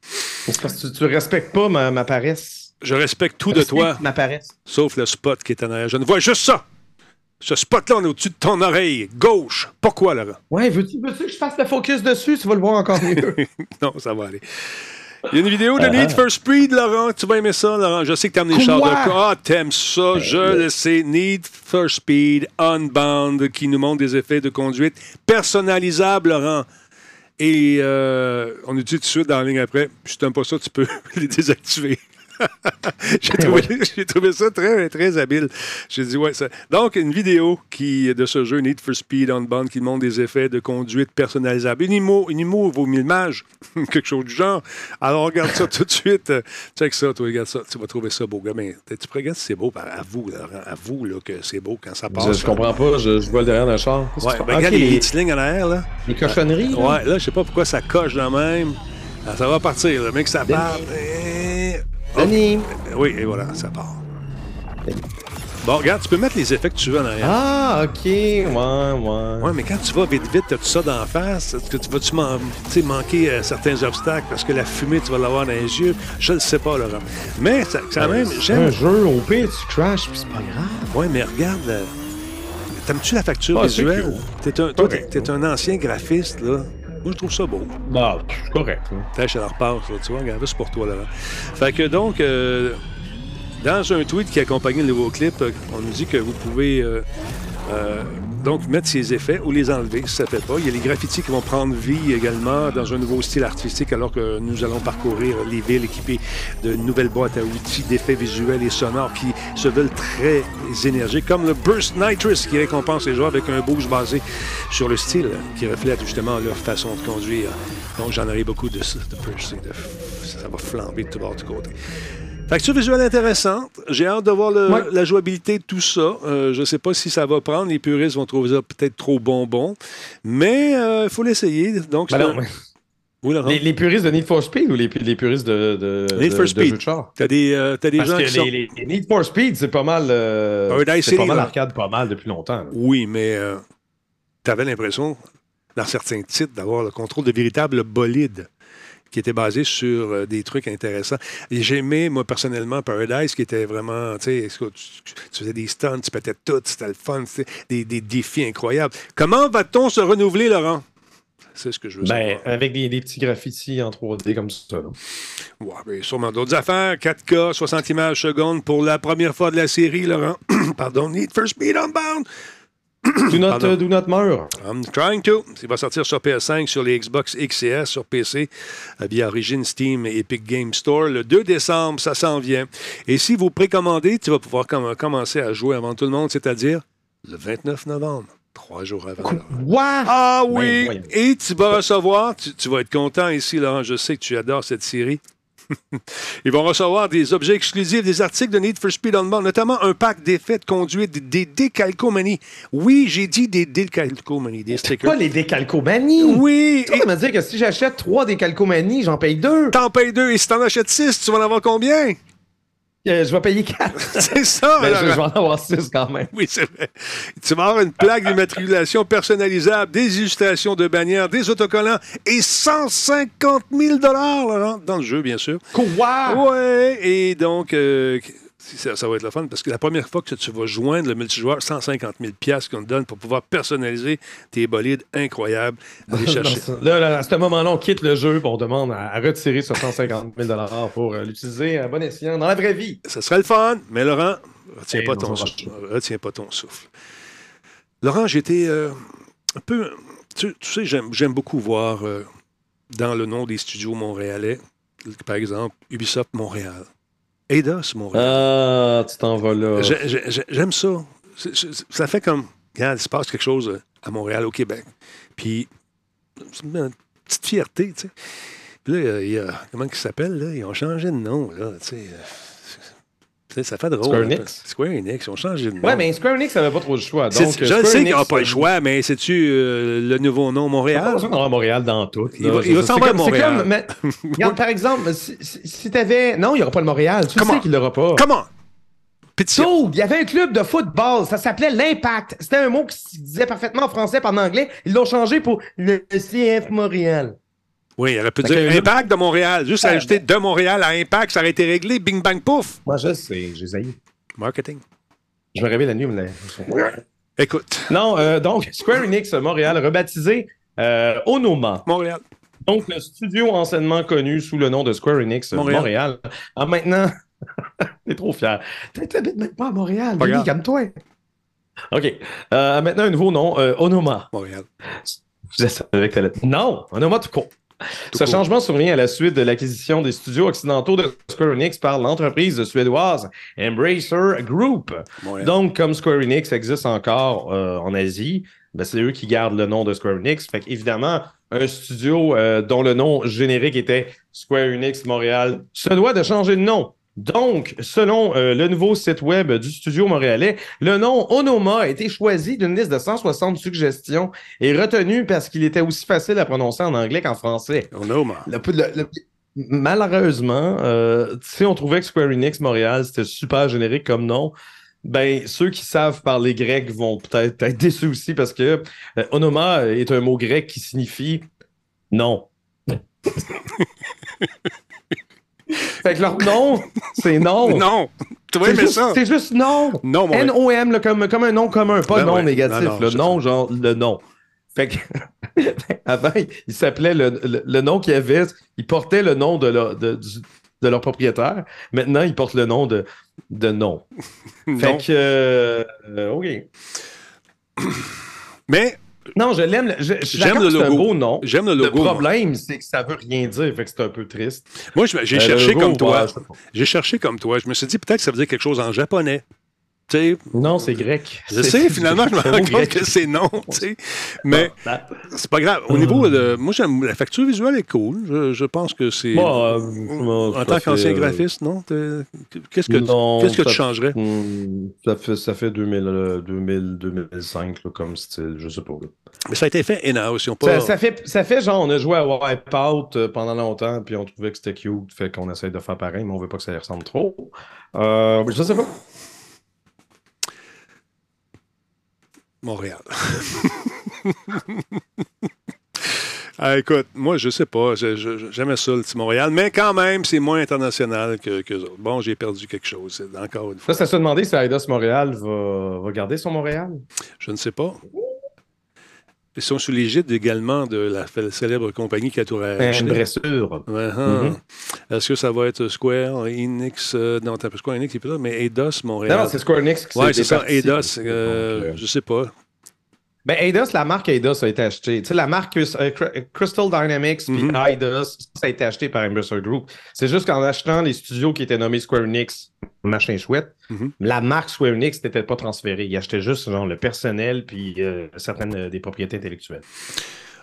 Speaker 2: C'est parce que tu, tu respectes pas ma, ma paresse.
Speaker 1: Je respecte tout de toi,
Speaker 2: Ma paresse.
Speaker 1: sauf le spot qui est en arrière. Je ne vois juste ça. Ce spot-là, on est au-dessus de ton oreille, gauche. Pourquoi, Laurent?
Speaker 2: Ouais, veux-tu veux-tu que je fasse le focus dessus? Tu vas le voir encore mieux. *laughs*
Speaker 1: Non, ça va aller. Il y a une vidéo de
Speaker 2: Ah.
Speaker 1: Need for Speed, Laurent. Tu vas aimer ça, Laurent? Je sais que t'as amené
Speaker 2: Quoi?
Speaker 1: Charles de Ah, t'aimes ça. Je le sais. Need for Speed Unbound qui nous montre des effets de conduite personnalisables, Laurent. Et euh, on nous dit tout de suite dans la ligne après, si tu n'aimes pas ça, tu peux *laughs* les désactiver. *laughs* j'ai, trouvé, *laughs* j'ai trouvé ça très, très habile. J'ai dit, ouais, ça. Donc, une vidéo qui, de ce jeu Need for Speed Unbound qui montre des effets de conduite personnalisables. Une IMO, une IMO vaut 1000 mages, *laughs* quelque chose du genre. Alors, regarde ça tout de suite. Check ça, toi, regarde ça. Tu vas trouver ça beau, gars. Mais tu regarder si c'est beau. par- Avoue, Laurent, avoue là, que c'est beau quand ça passe.
Speaker 2: je, je comprends pas, je, je vois le derrière d'un char.
Speaker 1: Ouais, ben, regarde
Speaker 2: Ok,
Speaker 1: les petites lignes en arrière, là.
Speaker 2: les cochonneries. là.
Speaker 1: Ouais, là, je sais pas pourquoi ça coche de même. Ah, ça va partir, le mec, ça part. Et- Oh,
Speaker 2: Anime.
Speaker 1: Oui, et voilà, ça part. Bon, regarde, tu peux mettre les effets que tu veux en arrière.
Speaker 2: Ah, ok. Ouais, ouais.
Speaker 1: Ouais, mais quand tu vas vite, vite, t'as tout ça d'en face. Est-ce que tu vas-tu man- manquer euh, certains obstacles parce que la fumée, tu vas l'avoir dans les yeux? Je le sais pas, Laurent. Mais ça, quand même,
Speaker 2: C'est
Speaker 1: j'aime.
Speaker 2: un jeu, au pire, tu crashes, puis c'est pas grave.
Speaker 1: Ouais, mais regarde, euh, t'aimes-tu la facture
Speaker 2: Ah,
Speaker 1: visuelle? T'es un, toi, t'es un ancien graphiste, là. Moi, je trouve ça beau.
Speaker 2: Bah, c'est correct. hein.
Speaker 1: La repasse, là, tu vois, regarde, c'est pour toi, Laurent. Fait que donc, euh, dans un tweet qui accompagnait le nouveau clip, euh, on nous dit que vous pouvez euh, euh, donc mettre ces effets ou les enlever ça ne fait pas. Il y a les graffitis qui vont prendre vie également dans un nouveau style artistique alors que nous allons parcourir les villes équipées de nouvelles boîtes à outils, d'effets visuels et sonores qui se veulent très énergiques, comme le Burst Nitrous qui récompense les joueurs avec un boost basé sur le style qui reflète justement leur façon de conduire. Donc j'en aurai beaucoup de de Burst, de- ça va flamber de tout bord du côté. Facture visuelle intéressante. J'ai hâte de voir le-
Speaker 2: Ouais.
Speaker 1: la jouabilité de tout ça. Euh, je ne sais pas si ça va prendre. Les puristes vont trouver ça peut-être trop bonbon. Mais il faut l'essayer. Donc,
Speaker 2: Ben non, mais-
Speaker 1: Oui,
Speaker 2: les, les puristes de Need for Speed ou les, les puristes de, de,
Speaker 1: Need for Speed.
Speaker 2: de?
Speaker 1: T'as des, euh, des
Speaker 2: Parce
Speaker 1: gens
Speaker 2: que
Speaker 1: qui
Speaker 2: les, Need for Speed, c'est pas mal. euh, c'est pas mal arcade pas mal depuis longtemps. là.
Speaker 1: Oui, mais tu avais l'impression, dans certains titres, d'avoir le contrôle de véritables bolides qui étaient basés sur euh, des trucs intéressants. Et j'ai aimé, moi, personnellement, Paradise, qui était vraiment, tu sais, tu, tu faisais des stunts, tu pétais tout, c'était le fun, des, des défis incroyables. Comment va-t-on se renouveler, Laurent? C'est ce que je veux
Speaker 2: Ben,
Speaker 1: savoir.
Speaker 2: avec des, des petits graffitis en 3D comme ça. là.
Speaker 1: Ouais, ben, sûrement d'autres affaires. 4K, 60 images secondes pour la première fois de la série, Laurent. *coughs* Pardon, Need for Speed Unbound.
Speaker 2: Do not, euh, do not meurt.
Speaker 1: I'm trying to. Il va sortir sur PS5, sur les Xbox X et S, sur PC, euh, via Origin, Steam et Epic Game Store. Le 2 décembre, ça s'en vient. Et si vous précommandez, tu vas pouvoir com- commencer à jouer avant tout le monde, c'est-à-dire le 29 novembre, trois jours avant.
Speaker 2: What?
Speaker 1: Ah
Speaker 2: Ben,
Speaker 1: oui! Et tu vas recevoir, tu, tu vas être content ici, Laurent, je sais que tu adores cette série. Ils vont recevoir des objets exclusifs, des articles de Need for Speed Unbound, notamment un pack d'effets de conduite, des, décalcomanies. Oui, j'ai dit des décalcomanies, des stickers.
Speaker 2: Pas les décalcomanies.
Speaker 1: Oui,
Speaker 2: Tu vas me dire que si j'achète trois décalcomanies, j'en paye deux.
Speaker 1: T'en payes deux et si t'en achètes six, tu vas en avoir combien?
Speaker 2: Euh, je vais payer quatre. *laughs*
Speaker 1: C'est ça,
Speaker 2: Ben, je, je vais en avoir six quand même.
Speaker 1: Oui, c'est vrai. Tu vas avoir une plaque d'immatriculation personnalisable, des illustrations de bannières, des autocollants et 150 000 Laurent, dans le jeu, bien sûr.
Speaker 2: Quoi?
Speaker 1: Ouais, et donc, euh, ça, ça va être le fun parce que la première fois que tu vas joindre le multijoueur, 150 000 qu'on te donne pour pouvoir personnaliser tes bolides incroyables. Aller *laughs* chercher.
Speaker 2: Là, là, à ce moment-là, on quitte le jeu et on demande à, retirer ce 150 000 pour euh, l'utiliser à bon escient dans la vraie vie.
Speaker 1: Ça serait le fun, mais Laurent, retiens, pas, ton souffle. Retiens pas ton souffle. Laurent, j'étais euh, un peu. Tu, tu sais, j'aime, j'aime beaucoup voir euh, dans le nom des studios montréalais, par exemple, Ubisoft Montréal, Eidos Montréal.
Speaker 2: Ah, tu t'en vas là.
Speaker 1: J'ai- j'ai- j'ai- J'aime ça. Ça fait comme. Regarde, il se passe quelque chose euh, à Montréal, au Québec. Puis, c'est une petite fierté, tu sais. Puis là, il y a- il y a. Comment il s'appelle, là? Ils ont changé de nom, là, tu sais. Ça fait drôle.
Speaker 2: Square
Speaker 1: peu.
Speaker 2: Enix?
Speaker 1: Square Enix, ils ont changé de nom.
Speaker 2: Ouais, mais Square Enix n'avait pas trop le choix. Donc,
Speaker 1: je
Speaker 2: Square
Speaker 1: sais qu'ils n'ont pas le
Speaker 2: euh,
Speaker 1: choix, mais c'est-tu euh, le nouveau nom
Speaker 2: Pas
Speaker 1: Montréal?
Speaker 2: besoin d'avoir Montréal dans tout.
Speaker 1: Il va- il va s'en à Montréal.
Speaker 2: comme, mais, *laughs* regarde, par exemple, si, si, si t'avais. Non, il n'y aura pas le Montréal. Tu
Speaker 1: Comment?
Speaker 2: sais qu'il l'aura pas.
Speaker 1: Comment?
Speaker 2: So, il y avait un club de football, ça s'appelait l'Impact. C'était un mot qui se disait parfaitement en français par en anglais. Ils l'ont changé pour le CF Montréal.
Speaker 1: Oui, il aurait pu dire
Speaker 2: que-
Speaker 1: Impact de Montréal. Juste
Speaker 2: Ouais,
Speaker 1: ajouter de Montréal à Impact, ça aurait été réglé. Bing, bang, pouf.
Speaker 2: Moi, je sais, j'ai.
Speaker 1: Marketing.
Speaker 2: Je me réveille la nuit, mais.
Speaker 1: Écoute,
Speaker 2: Non, euh, donc, Square Enix Montréal, rebaptisé euh, Onoma.
Speaker 1: Montréal.
Speaker 2: Donc, le studio anciennement connu sous le nom de Square Enix
Speaker 1: Montréal.
Speaker 2: Montréal. Ah, maintenant. *laughs* T'es trop fier. T'es- T'habites même pas à Montréal. Calme-toi. OK. Euh, maintenant, un nouveau nom, euh, Onoma.
Speaker 1: Montréal.
Speaker 2: Je savais que t'allais- Non, Onoma tout court. Ce changement survient à la suite de l'acquisition des studios occidentaux de Square Enix par l'entreprise suédoise Embracer Group. Donc, comme Square Enix existe encore euh, en Asie, ben, c'est eux qui gardent le nom de Square Enix. Fait évidemment, un studio euh, dont le nom générique était Square Enix Montréal se doit de changer de nom. Donc, selon euh, le nouveau site web du studio montréalais, le nom Onoma a été choisi d'une liste de 160 suggestions et retenu parce qu'il était aussi facile à prononcer en anglais qu'en français.
Speaker 1: On a Omar.
Speaker 2: Le, le- le- malheureusement, euh, si on trouvait que Square Enix Montréal, c'était super générique comme nom, ben, ceux qui savent parler grec vont peut-être être déçus aussi parce que euh, onoma est un mot grec qui signifie non. *laughs* fait que leur nom, c'est non. *laughs*
Speaker 1: Non! Aimer
Speaker 2: juste,
Speaker 1: ça?
Speaker 2: c'est juste non.
Speaker 1: Non, mon
Speaker 2: N-O-M, là, comme, comme un nom commun, pas
Speaker 1: Ben
Speaker 2: non
Speaker 1: ouais.
Speaker 2: négatif.
Speaker 1: Non, non,
Speaker 2: le
Speaker 1: je
Speaker 2: nom, genre le nom. Fait que, *laughs* avant, il s'appelait le, le, le nom qu'il avait, il portait le nom de leur, de, de leur propriétaire. Maintenant, il porte le nom de, de nom. *laughs*
Speaker 1: Non.
Speaker 2: Fait que, euh, euh, OK.
Speaker 1: Mais
Speaker 2: Non, je l'aime. le-
Speaker 1: J'aime le
Speaker 2: que C'est un
Speaker 1: logo.
Speaker 2: beau nom.
Speaker 1: j'aime le
Speaker 2: Le
Speaker 1: logo. moi.
Speaker 2: problème, c'est que ça veut rien dire. Fait que c'est un peu triste.
Speaker 1: Moi, j'ai
Speaker 2: Euh, le
Speaker 1: cherché
Speaker 2: logo,
Speaker 1: comme toi.
Speaker 2: ouais.
Speaker 1: J'ai cherché comme toi. Je me suis dit peut-être que ça veut dire quelque chose en japonais.
Speaker 2: Non, c'est grec.
Speaker 1: je sais, finalement, je me rends compte que c'est non. Mais c'est pas grave. Au niveau de. Moi, j'aime. La facture visuelle est cool. Je, je pense que c'est.
Speaker 2: bon, euh,
Speaker 1: en tant qu'ancien
Speaker 2: euh,
Speaker 1: graphiste, non? Qu'est-ce que,
Speaker 2: Non,
Speaker 1: qu'est-ce que
Speaker 2: ça-
Speaker 1: tu changerais?
Speaker 2: Hmm, ça fait, ça fait 2000, euh, 2000, 2005 là, comme style, je sais pas. là.
Speaker 1: Mais ça a été fait in-house. Pas.
Speaker 2: Ça, ça fait, ça fait genre, on a joué à Wipeout euh, pendant longtemps, puis on trouvait que c'était cute, fait qu'on essaye de faire pareil, mais on veut pas que ça y ressemble trop. Euh, je sais pas.
Speaker 1: Montréal. *laughs* Ah, écoute, moi, je sais pas. J'aimais ça, le petit Montréal. Mais quand même, c'est moins international que, que autres. Bon, j'ai perdu quelque chose. Encore une fois.
Speaker 2: Ça, ça se demandait si Eidos Montréal va, va garder son Montréal?
Speaker 1: Je ne sais pas. Ils sont sous l'égide également de la célèbre compagnie qui a tout
Speaker 2: Une bressure.
Speaker 1: Ouais, hein.
Speaker 2: Mhm.
Speaker 1: Est-ce que ça va être Square, Enix, euh, non, t'as pas Square Enix, il est plus là, mais Eidos, Montréal.
Speaker 2: Non, non, c'est Square Enix qui
Speaker 1: Ouais,
Speaker 2: s'est
Speaker 1: c'est ça. Eidos, euh,
Speaker 2: euh,
Speaker 1: je sais pas.
Speaker 2: Ben, Eidos, la marque Eidos a été achetée. Tu sais, la marque euh, Cry- Crystal Dynamics puis. Eidos, ça a été acheté par Embracer Group. C'est juste qu'en achetant les studios qui étaient nommés Square Enix, machin chouette,
Speaker 1: Mhm.
Speaker 2: la marque Square Enix n'était pas transférée. Ils achetaient juste genre, le personnel puis euh, certaines euh, des propriétés intellectuelles.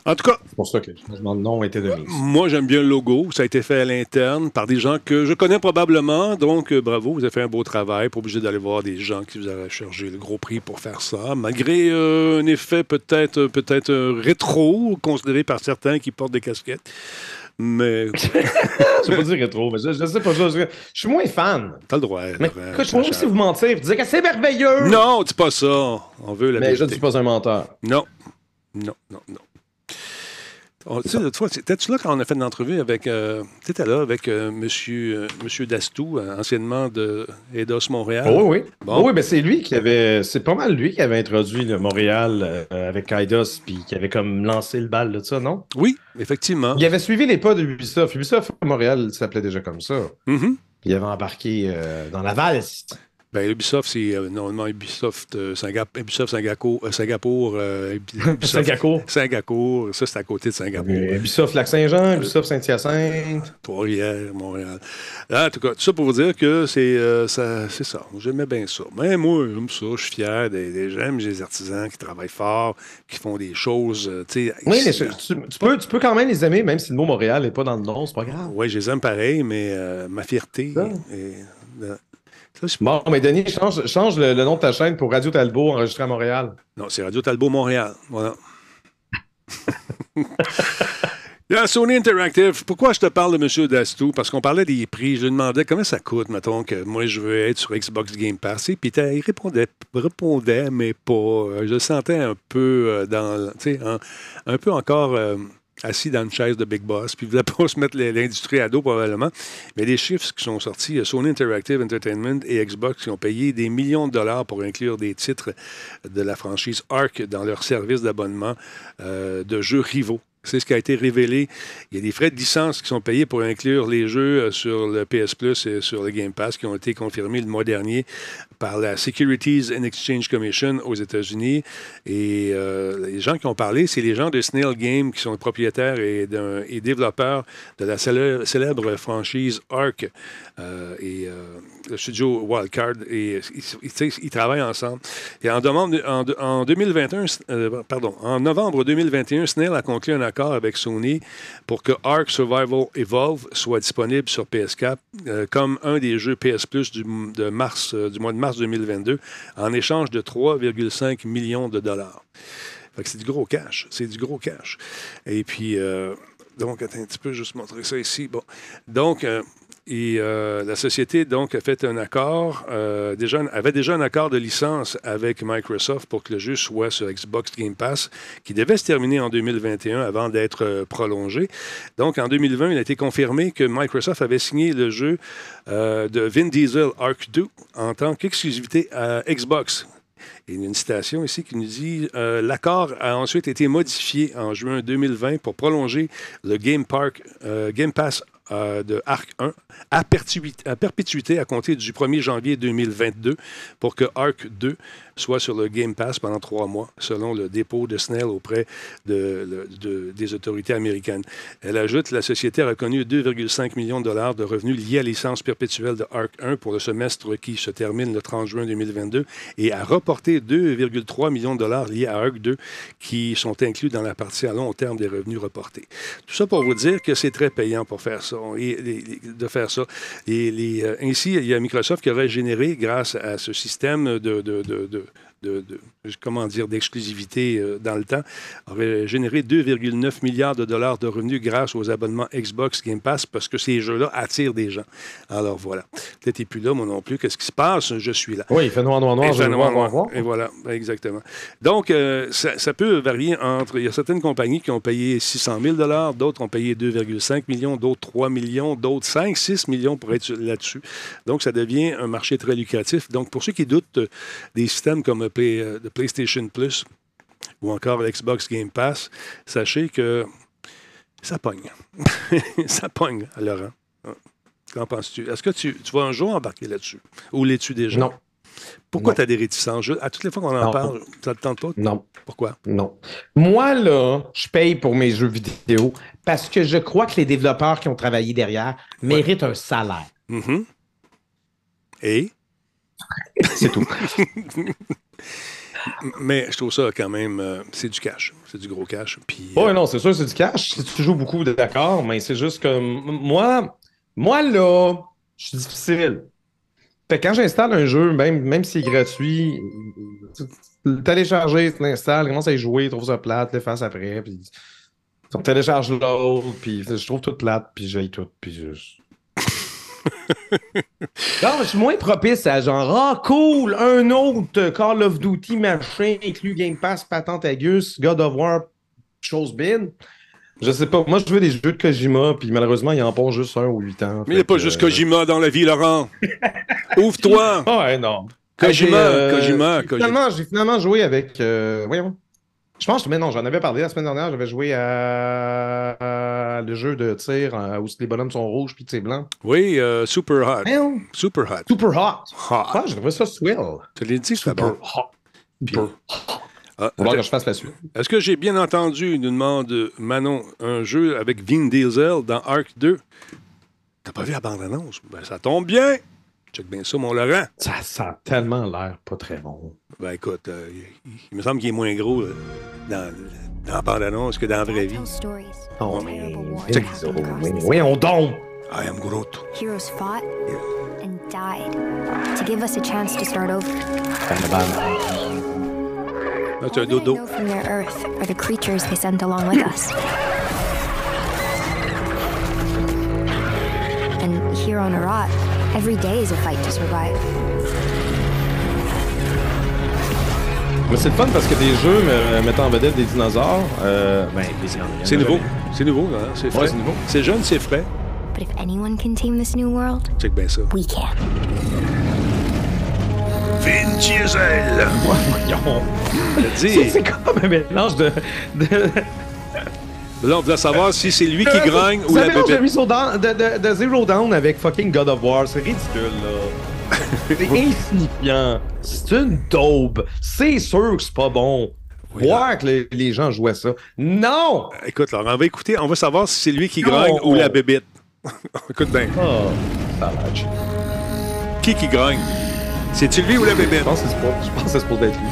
Speaker 1: En tout cas,
Speaker 2: C'est pour ça que le changement de nom a été de mise.
Speaker 1: moi, j'aime bien le logo. Ça a été fait à l'interne par des gens que je connais probablement. Donc, euh, bravo, vous avez fait un beau travail. Pas obligé d'aller voir des gens qui vous auraient chargé le gros prix pour faire ça. Malgré euh, un effet peut-être peut-être euh, rétro, considéré par certains qui portent des casquettes. Mais *laughs*
Speaker 2: Je vais pas dire rétro, mais je, je sais pas. Je, je- suis moins fan.
Speaker 1: t'as le droit.
Speaker 2: Mais écoute, je peux aussi vous mentir et dire que c'est merveilleux.
Speaker 1: Non, dis pas ça. On veut la
Speaker 2: Mais je ne suis pas un menteur.
Speaker 1: Non. Non, non, non. On- tu sais, l'autre fois, étais-tu là quand on a fait une entrevue avec. Euh, tu étais là avec euh, monsieur, euh, monsieur Dastou, euh, anciennement de Eidos Montréal?
Speaker 2: Oh, oui, oui.
Speaker 1: Bon.
Speaker 2: Oh, oui, ben c'est lui qui avait. C'est pas mal lui qui avait introduit le Montréal avec Eidos, puis qui avait comme lancé le bal de ça, non?
Speaker 1: Oui, effectivement.
Speaker 2: Il avait suivi les pas de Ubisoft. Ubisoft Montréal s'appelait déjà comme ça. Puis il avait embarqué dans la valse.
Speaker 1: Ben, Ubisoft, c'est euh, normalement Ubisoft, euh, Singa- Ubisoft Singapour, euh, Singapour, euh, *laughs* Ubisoft
Speaker 2: Singapour.
Speaker 1: Singapour, ça c'est à côté de Singapour.
Speaker 2: Ubisoft Lac-Saint-Jean, Ubisoft Saint-Hyacinthe.
Speaker 1: Trois-Rivières, Montréal. Ah, en tout cas, tout ça pour vous dire que c'est ça, c'est ça. J'aimais bien ça. Mais moi, j'aime ça. Je suis fier des, des j'aime les artisans qui travaillent fort, qui font des choses.
Speaker 2: Oui, mais tu, tu peux, tu peux quand même les aimer, même si le mot Montréal n'est pas dans le nom, c'est pas grave.
Speaker 1: Oui, je les aime pareil, mais ma fierté. Est-
Speaker 2: Bon, mais Denis, change, change le, le nom de ta chaîne pour Radio Talbot enregistré à Montréal.
Speaker 1: Non, c'est Radio Talbot Montréal. Voilà. *laughs* Là, Sony Interactive, pourquoi je te parle de M. Dastou? Parce qu'on parlait des prix. Je lui demandais comment ça coûte, mettons, que moi je veux être sur Xbox Game Pass. Et puis il répondait, répondait, mais pas. Euh, Je le sentais un peu euh, dans. Tu sais, un, un peu encore. euh, assis dans une chaise de Big Boss, puis ne voulait *laughs* pas se mettre l'industrie à dos probablement. Mais les chiffres qui sont sortis, a Sony Interactive Entertainment et Xbox qui ont payé des millions de dollars pour inclure des titres de la franchise Arc dans leur service d'abonnement euh, de jeux rivaux. C'est ce qui a été révélé. Il y a des frais de licence qui sont payés pour inclure les jeux euh, sur le PS Plus et sur le Game Pass qui ont été confirmés le mois dernier par la Securities and Exchange Commission aux États-Unis. Et euh, les gens qui ont parlé, c'est les gens de Snail Game qui sont propriétaires et, développeurs de la célèbre, franchise Arc euh, et euh, le studio Wildcard. Et ils, travaillent ensemble. Et en, demande, en, en 2021, euh, pardon, en novembre 2021, Snail a conclu un accord avec Sony pour que Ark Survival Evolve soit disponible sur PS4 euh, comme un des jeux PS Plus du mois de mars 2022 en échange de 3,5 millions de dollars. C'est du gros cash. C'est du gros cash. Et puis, euh, Donc, attends un petit peu, juste montrer ça ici. Bon. Donc, euh, et, euh, la société donc, a fait un accord, euh, déjà, avait déjà un accord de licence avec Microsoft pour que le jeu soit sur Xbox Game Pass, qui devait se terminer en 2021 avant d'être euh, prolongé. Donc, en 2020, il a été confirmé que Microsoft avait signé le jeu de Vin Diesel Arc 2 en tant qu'exclusivité à Xbox. Et une citation ici qui nous dit L'accord a ensuite été modifié en juin 2020 pour prolonger le Game, Park, euh, Game Pass euh, de Arc 1 à, perpétuité à compter du 1er janvier 2022 pour que Arc 2 soit sur le Game Pass pendant trois mois, selon le dépôt de Snell auprès des autorités américaines. Elle ajoute la société a reconnu 2,5 millions de dollars de revenus liés à licence perpétuelle de Arc 1 pour le semestre qui se termine le 30 juin 2022 et a reporté 2,3 millions de dollars liés à Arc 2 qui sont inclus dans la partie à long terme des revenus reportés. Tout ça pour vous dire que c'est très payant pour faire ça, et, de faire ça. Et euh, ainsi, il y a Microsoft qui aurait généré, grâce à ce système de- de- de- comment dire, d'exclusivité euh, dans le temps, aurait généré 2,9 milliards de dollars de revenus grâce aux abonnements Xbox Game Pass parce que ces jeux-là attirent des gens. Alors voilà. Peut-être t'es plus là, moi non plus. Qu'est-ce qui se passe? Je suis là.
Speaker 2: Oui, il fait noir, noir, noir, le voir, voir, voir.
Speaker 1: Et voilà, exactement. Donc, euh, ça, ça peut varier entre. Il y a certaines compagnies qui ont payé 600 000 d'autres ont payé 2,5 millions, d'autres 3 millions, d'autres 5, 6 millions pour être là-dessus. Donc, ça devient un marché très lucratif. Donc, pour ceux qui doutent euh, des systèmes comme Play- euh, de PlayStation Plus ou encore l'Xbox Game Pass, sachez que ça pogne. *laughs* ça pogne, Laurent. Qu'en penses-tu? Est-ce que tu, tu vas un jour embarquer là-dessus? Ou l'es-tu déjà?
Speaker 2: Non,
Speaker 1: Pourquoi tu as des réticences? À toutes les fois qu'on en
Speaker 2: Non.
Speaker 1: parle, ça ne te tente pas?
Speaker 2: non,
Speaker 1: Pourquoi?
Speaker 2: non. Moi, là, je paye pour mes jeux vidéo parce que je crois que les développeurs qui ont travaillé derrière méritent un salaire.
Speaker 1: Mhm. Et?
Speaker 2: C'est tout. *laughs*
Speaker 1: Mais je trouve ça quand même, euh, c'est du cash. C'est du gros cash. Puis,
Speaker 2: Oui,
Speaker 1: euh,
Speaker 2: non, c'est sûr, c'est du cash. Si tu joues beaucoup, d'accord, mais c'est juste que moi, moi, là, je suis difficile. Fait que quand j'installe un jeu, même, même s'il est gratuit, tu tu le télécharges, tu l'installes, commence à y jouer, tu trouves ça plate, l'efface après, puis tu télécharges l'autre, puis je trouve tout plate, puis j'aille tout, puis je... non, je suis moins propice à genre, ah, cool, un autre Call of Duty machin, inclus Game Pass, Patente Agus, God of War, chose bin. Je sais pas, moi je veux des jeux de Kojima, puis malheureusement, il en pas juste un ou huit ans.
Speaker 1: Mais il n'y a pas juste
Speaker 2: euh,
Speaker 1: Kojima dans la vie, Laurent. *laughs* Ouvre-toi.
Speaker 2: Ah ouais, non.
Speaker 1: Kojima,
Speaker 2: Euh,
Speaker 1: Kojima, Kojima.
Speaker 2: Finalement, j'ai finalement joué avec. euh, voyons. Je pense, mais non, j'en avais parlé la semaine dernière. J'avais joué à, à le jeu de tir euh, où les bonhommes sont rouges puis c'est blanc.
Speaker 1: Oui, euh, Super Hot. Super Hot.
Speaker 2: Super hot.
Speaker 1: Hot.
Speaker 2: Ah, trouvé ça swell.
Speaker 1: Tu l'as dit,
Speaker 2: Super
Speaker 1: bon.
Speaker 2: hot. Super.
Speaker 1: Ah,
Speaker 2: Faut voir que je fasse la suite.
Speaker 1: Est-ce que j'ai bien entendu, nous demande Manon, un jeu avec Vin Diesel dans Arc 2? T'as pas vu la bande-annonce? Ben, ça tombe bien. Check bien ça, mon Laurent.
Speaker 2: Ça, ça a tellement l'air pas très bon.
Speaker 1: Ben, écoute, euh, il, il me semble qu'il est moins gros euh, dans, dans la bande-annonce que dans la vraie vie.
Speaker 2: Oh,
Speaker 6: of
Speaker 2: mais. Check ça. Oui, on donne.
Speaker 1: I am Groot.
Speaker 6: Heroes fought and died to give us a chance to start over.
Speaker 1: Là, tu as un
Speaker 6: All that I
Speaker 1: dodo.
Speaker 6: from their Earth are the creatures they sent along with us. And here on Arat, every day is a fight to survive.
Speaker 2: Mais c'est le fun parce que des jeux me- mettant en vedette des dinosaures, euh, ben, les
Speaker 1: C'est nouveau. C'est nouveau, hein? C'est frais.
Speaker 2: Ouais, c'est
Speaker 1: jeune, c'est frais.
Speaker 6: But if anyone can tame this new world,
Speaker 1: Check bien ça.
Speaker 6: we can.
Speaker 3: Vin Diesel.
Speaker 2: Voyons. *laughs*
Speaker 1: Je
Speaker 2: C'est comme un mélange de. de...
Speaker 1: là, on voulait savoir si c'est lui qui gagne ou la
Speaker 2: mélange de,
Speaker 1: bébête.
Speaker 2: Zero Dawn- de, de- de Zero Down avec fucking God of War. C'est ridicule, là. *laughs* c'est insignifiant. C'est une daube. C'est sûr que c'est pas bon.
Speaker 1: Oui,
Speaker 2: Voir que les, les gens jouaient ça. Non!
Speaker 1: Écoute, Laurent, on va écouter. On va savoir si c'est lui qui
Speaker 2: Non.
Speaker 1: gagne ou la bébête. *laughs* Écoute bien.
Speaker 2: Oh, ça.
Speaker 1: Qui qui gagne? C'est-tu lui ou la bébête?
Speaker 2: Je pense que c'est pas- je pense que c'est supposé être lui.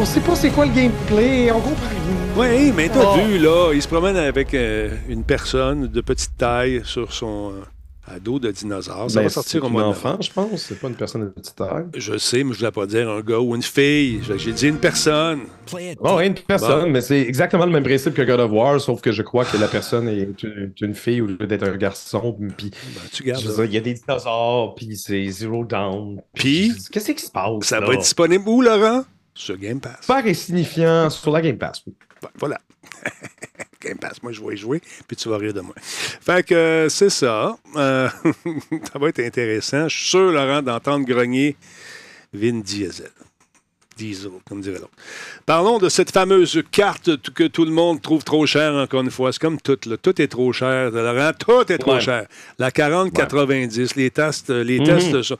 Speaker 2: On sait pas c'est quoi le gameplay, on comprend rien.
Speaker 1: Oui, mais t'as
Speaker 2: Oh.
Speaker 1: vu, là, il se promène avec euh, une personne de petite taille sur son. euh, à dos de dinosaure. Ça
Speaker 2: Ben,
Speaker 1: va sortir au
Speaker 2: un
Speaker 1: mois de
Speaker 2: enfant, je pense. C'est pas une personne de petite taille.
Speaker 1: Je sais, mais je ne voulais pas dire un gars ou une fille. J'ai dit une personne.
Speaker 2: Bon, une personne, mais c'est exactement le même principe que God of War, sauf que je crois que la personne est une, une fille au lieu d'être un garçon. Puis,
Speaker 1: Ben, tu gardes.
Speaker 2: il y a des dinosaures, puis c'est Zero Down.
Speaker 1: Puis?
Speaker 2: qu'est-ce qui se passe?
Speaker 1: Ça
Speaker 2: là?
Speaker 1: va être disponible où, Laurent? Sur Game Pass.
Speaker 2: super insignifiant sur la Game Pass.
Speaker 1: Voilà. *laughs* Game Pass, moi je vais y jouer, puis tu vas rire de moi. Fait que euh, c'est ça. Euh, *laughs* ça va être intéressant. Je suis sûr, Laurent, d'entendre grogner Vin Diesel. Diesel, comme dirait l'autre. Parlons de cette fameuse carte que tout le monde trouve trop chère, encore une fois. C'est comme tout, là. Tout est trop cher, Laurent. Tout est trop
Speaker 2: Ouais.
Speaker 1: cher. La 40-90, les tests, les
Speaker 2: Mhm.
Speaker 1: tests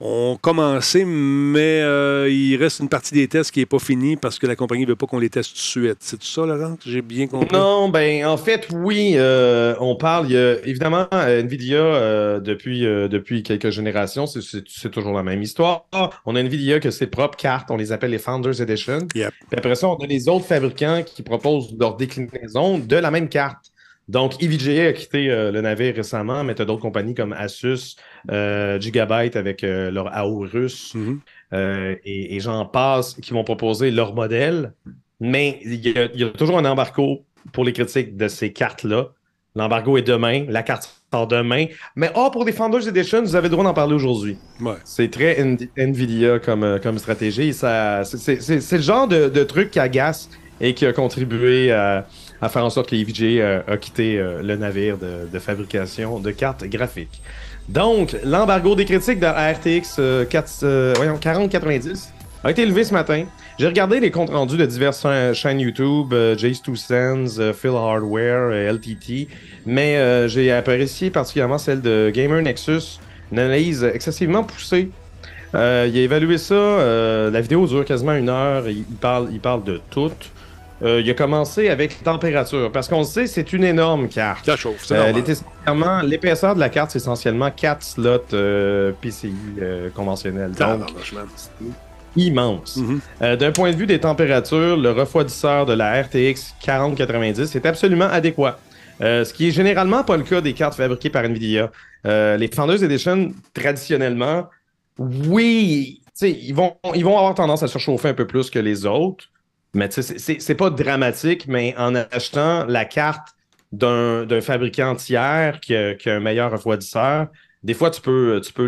Speaker 1: ont commencé, mais euh, il reste une partie des tests qui n'est pas finie parce que la compagnie ne veut pas qu'on les teste tout de suite. C'est tout ça, Laurent? J'ai bien compris?
Speaker 2: Non, ben en fait, oui, euh, on parle, a évidemment euh, Nvidia euh, depuis, euh, depuis quelques générations, c'est- toujours la même histoire. On a Nvidia que ses propres cartes, on les appelle les Founders Edition.
Speaker 1: Yep.
Speaker 2: Puis après ça, on a les autres fabricants qui proposent leur déclinaison de la même carte. Donc, EVGA a quitté euh, le navire récemment, mais tu as d'autres compagnies comme Asus, euh, Gigabyte avec euh, leur Aorus,
Speaker 1: Mhm.
Speaker 2: euh, et, et j'en passe qui vont proposer leur modèle. Mais il y, a, il y a toujours un embargo pour les critiques de ces cartes-là. L'embargo est demain, la carte sort demain. Mais oh, pour Founders Edition, vous avez le droit d'en parler aujourd'hui.
Speaker 1: Ouais.
Speaker 2: C'est très Nvidia comme, euh, comme stratégie. Ça, c'est- c'est c'est- c'est le genre de, de truc qui agace et qui a contribué à, à faire en sorte que EVGA euh, a quitté euh, le navire de, de fabrication de cartes graphiques. Donc, l'embargo des critiques de RTX euh, 4, euh, voyons, 4090 a été levé ce matin. J'ai regardé les comptes rendus de diverses cha- chaînes YouTube, euh, Jace Two Cents, euh, Phil Hardware, euh, LTT, mais euh, j'ai apprécié particulièrement celle de Gamer Nexus, une analyse excessivement poussée. Euh, il a évalué ça, la vidéo dure quasiment une heure, il, parle, il parle de tout. Il a commencé avec température, parce qu'on le sait, c'est une énorme carte.
Speaker 1: Ça chauffe,
Speaker 2: L'épaisseur de la carte, c'est essentiellement 4 slots PCI conventionnels. Donc, Immense.
Speaker 1: Mhm.
Speaker 2: Euh, D'un point de vue des températures, le refroidisseur de la RTX 4090 est absolument adéquat. Euh, ce qui est généralement pas le cas des cartes fabriquées par Nvidia. Euh, les Founders Edition, traditionnellement, oui, ils vont, ils vont avoir tendance à surchauffer un peu plus que les autres. Mais c'est- pas dramatique, mais en achetant la carte d'un fabricant tiers qui a, qui a un meilleur refroidisseur, des fois, tu peux, tu peux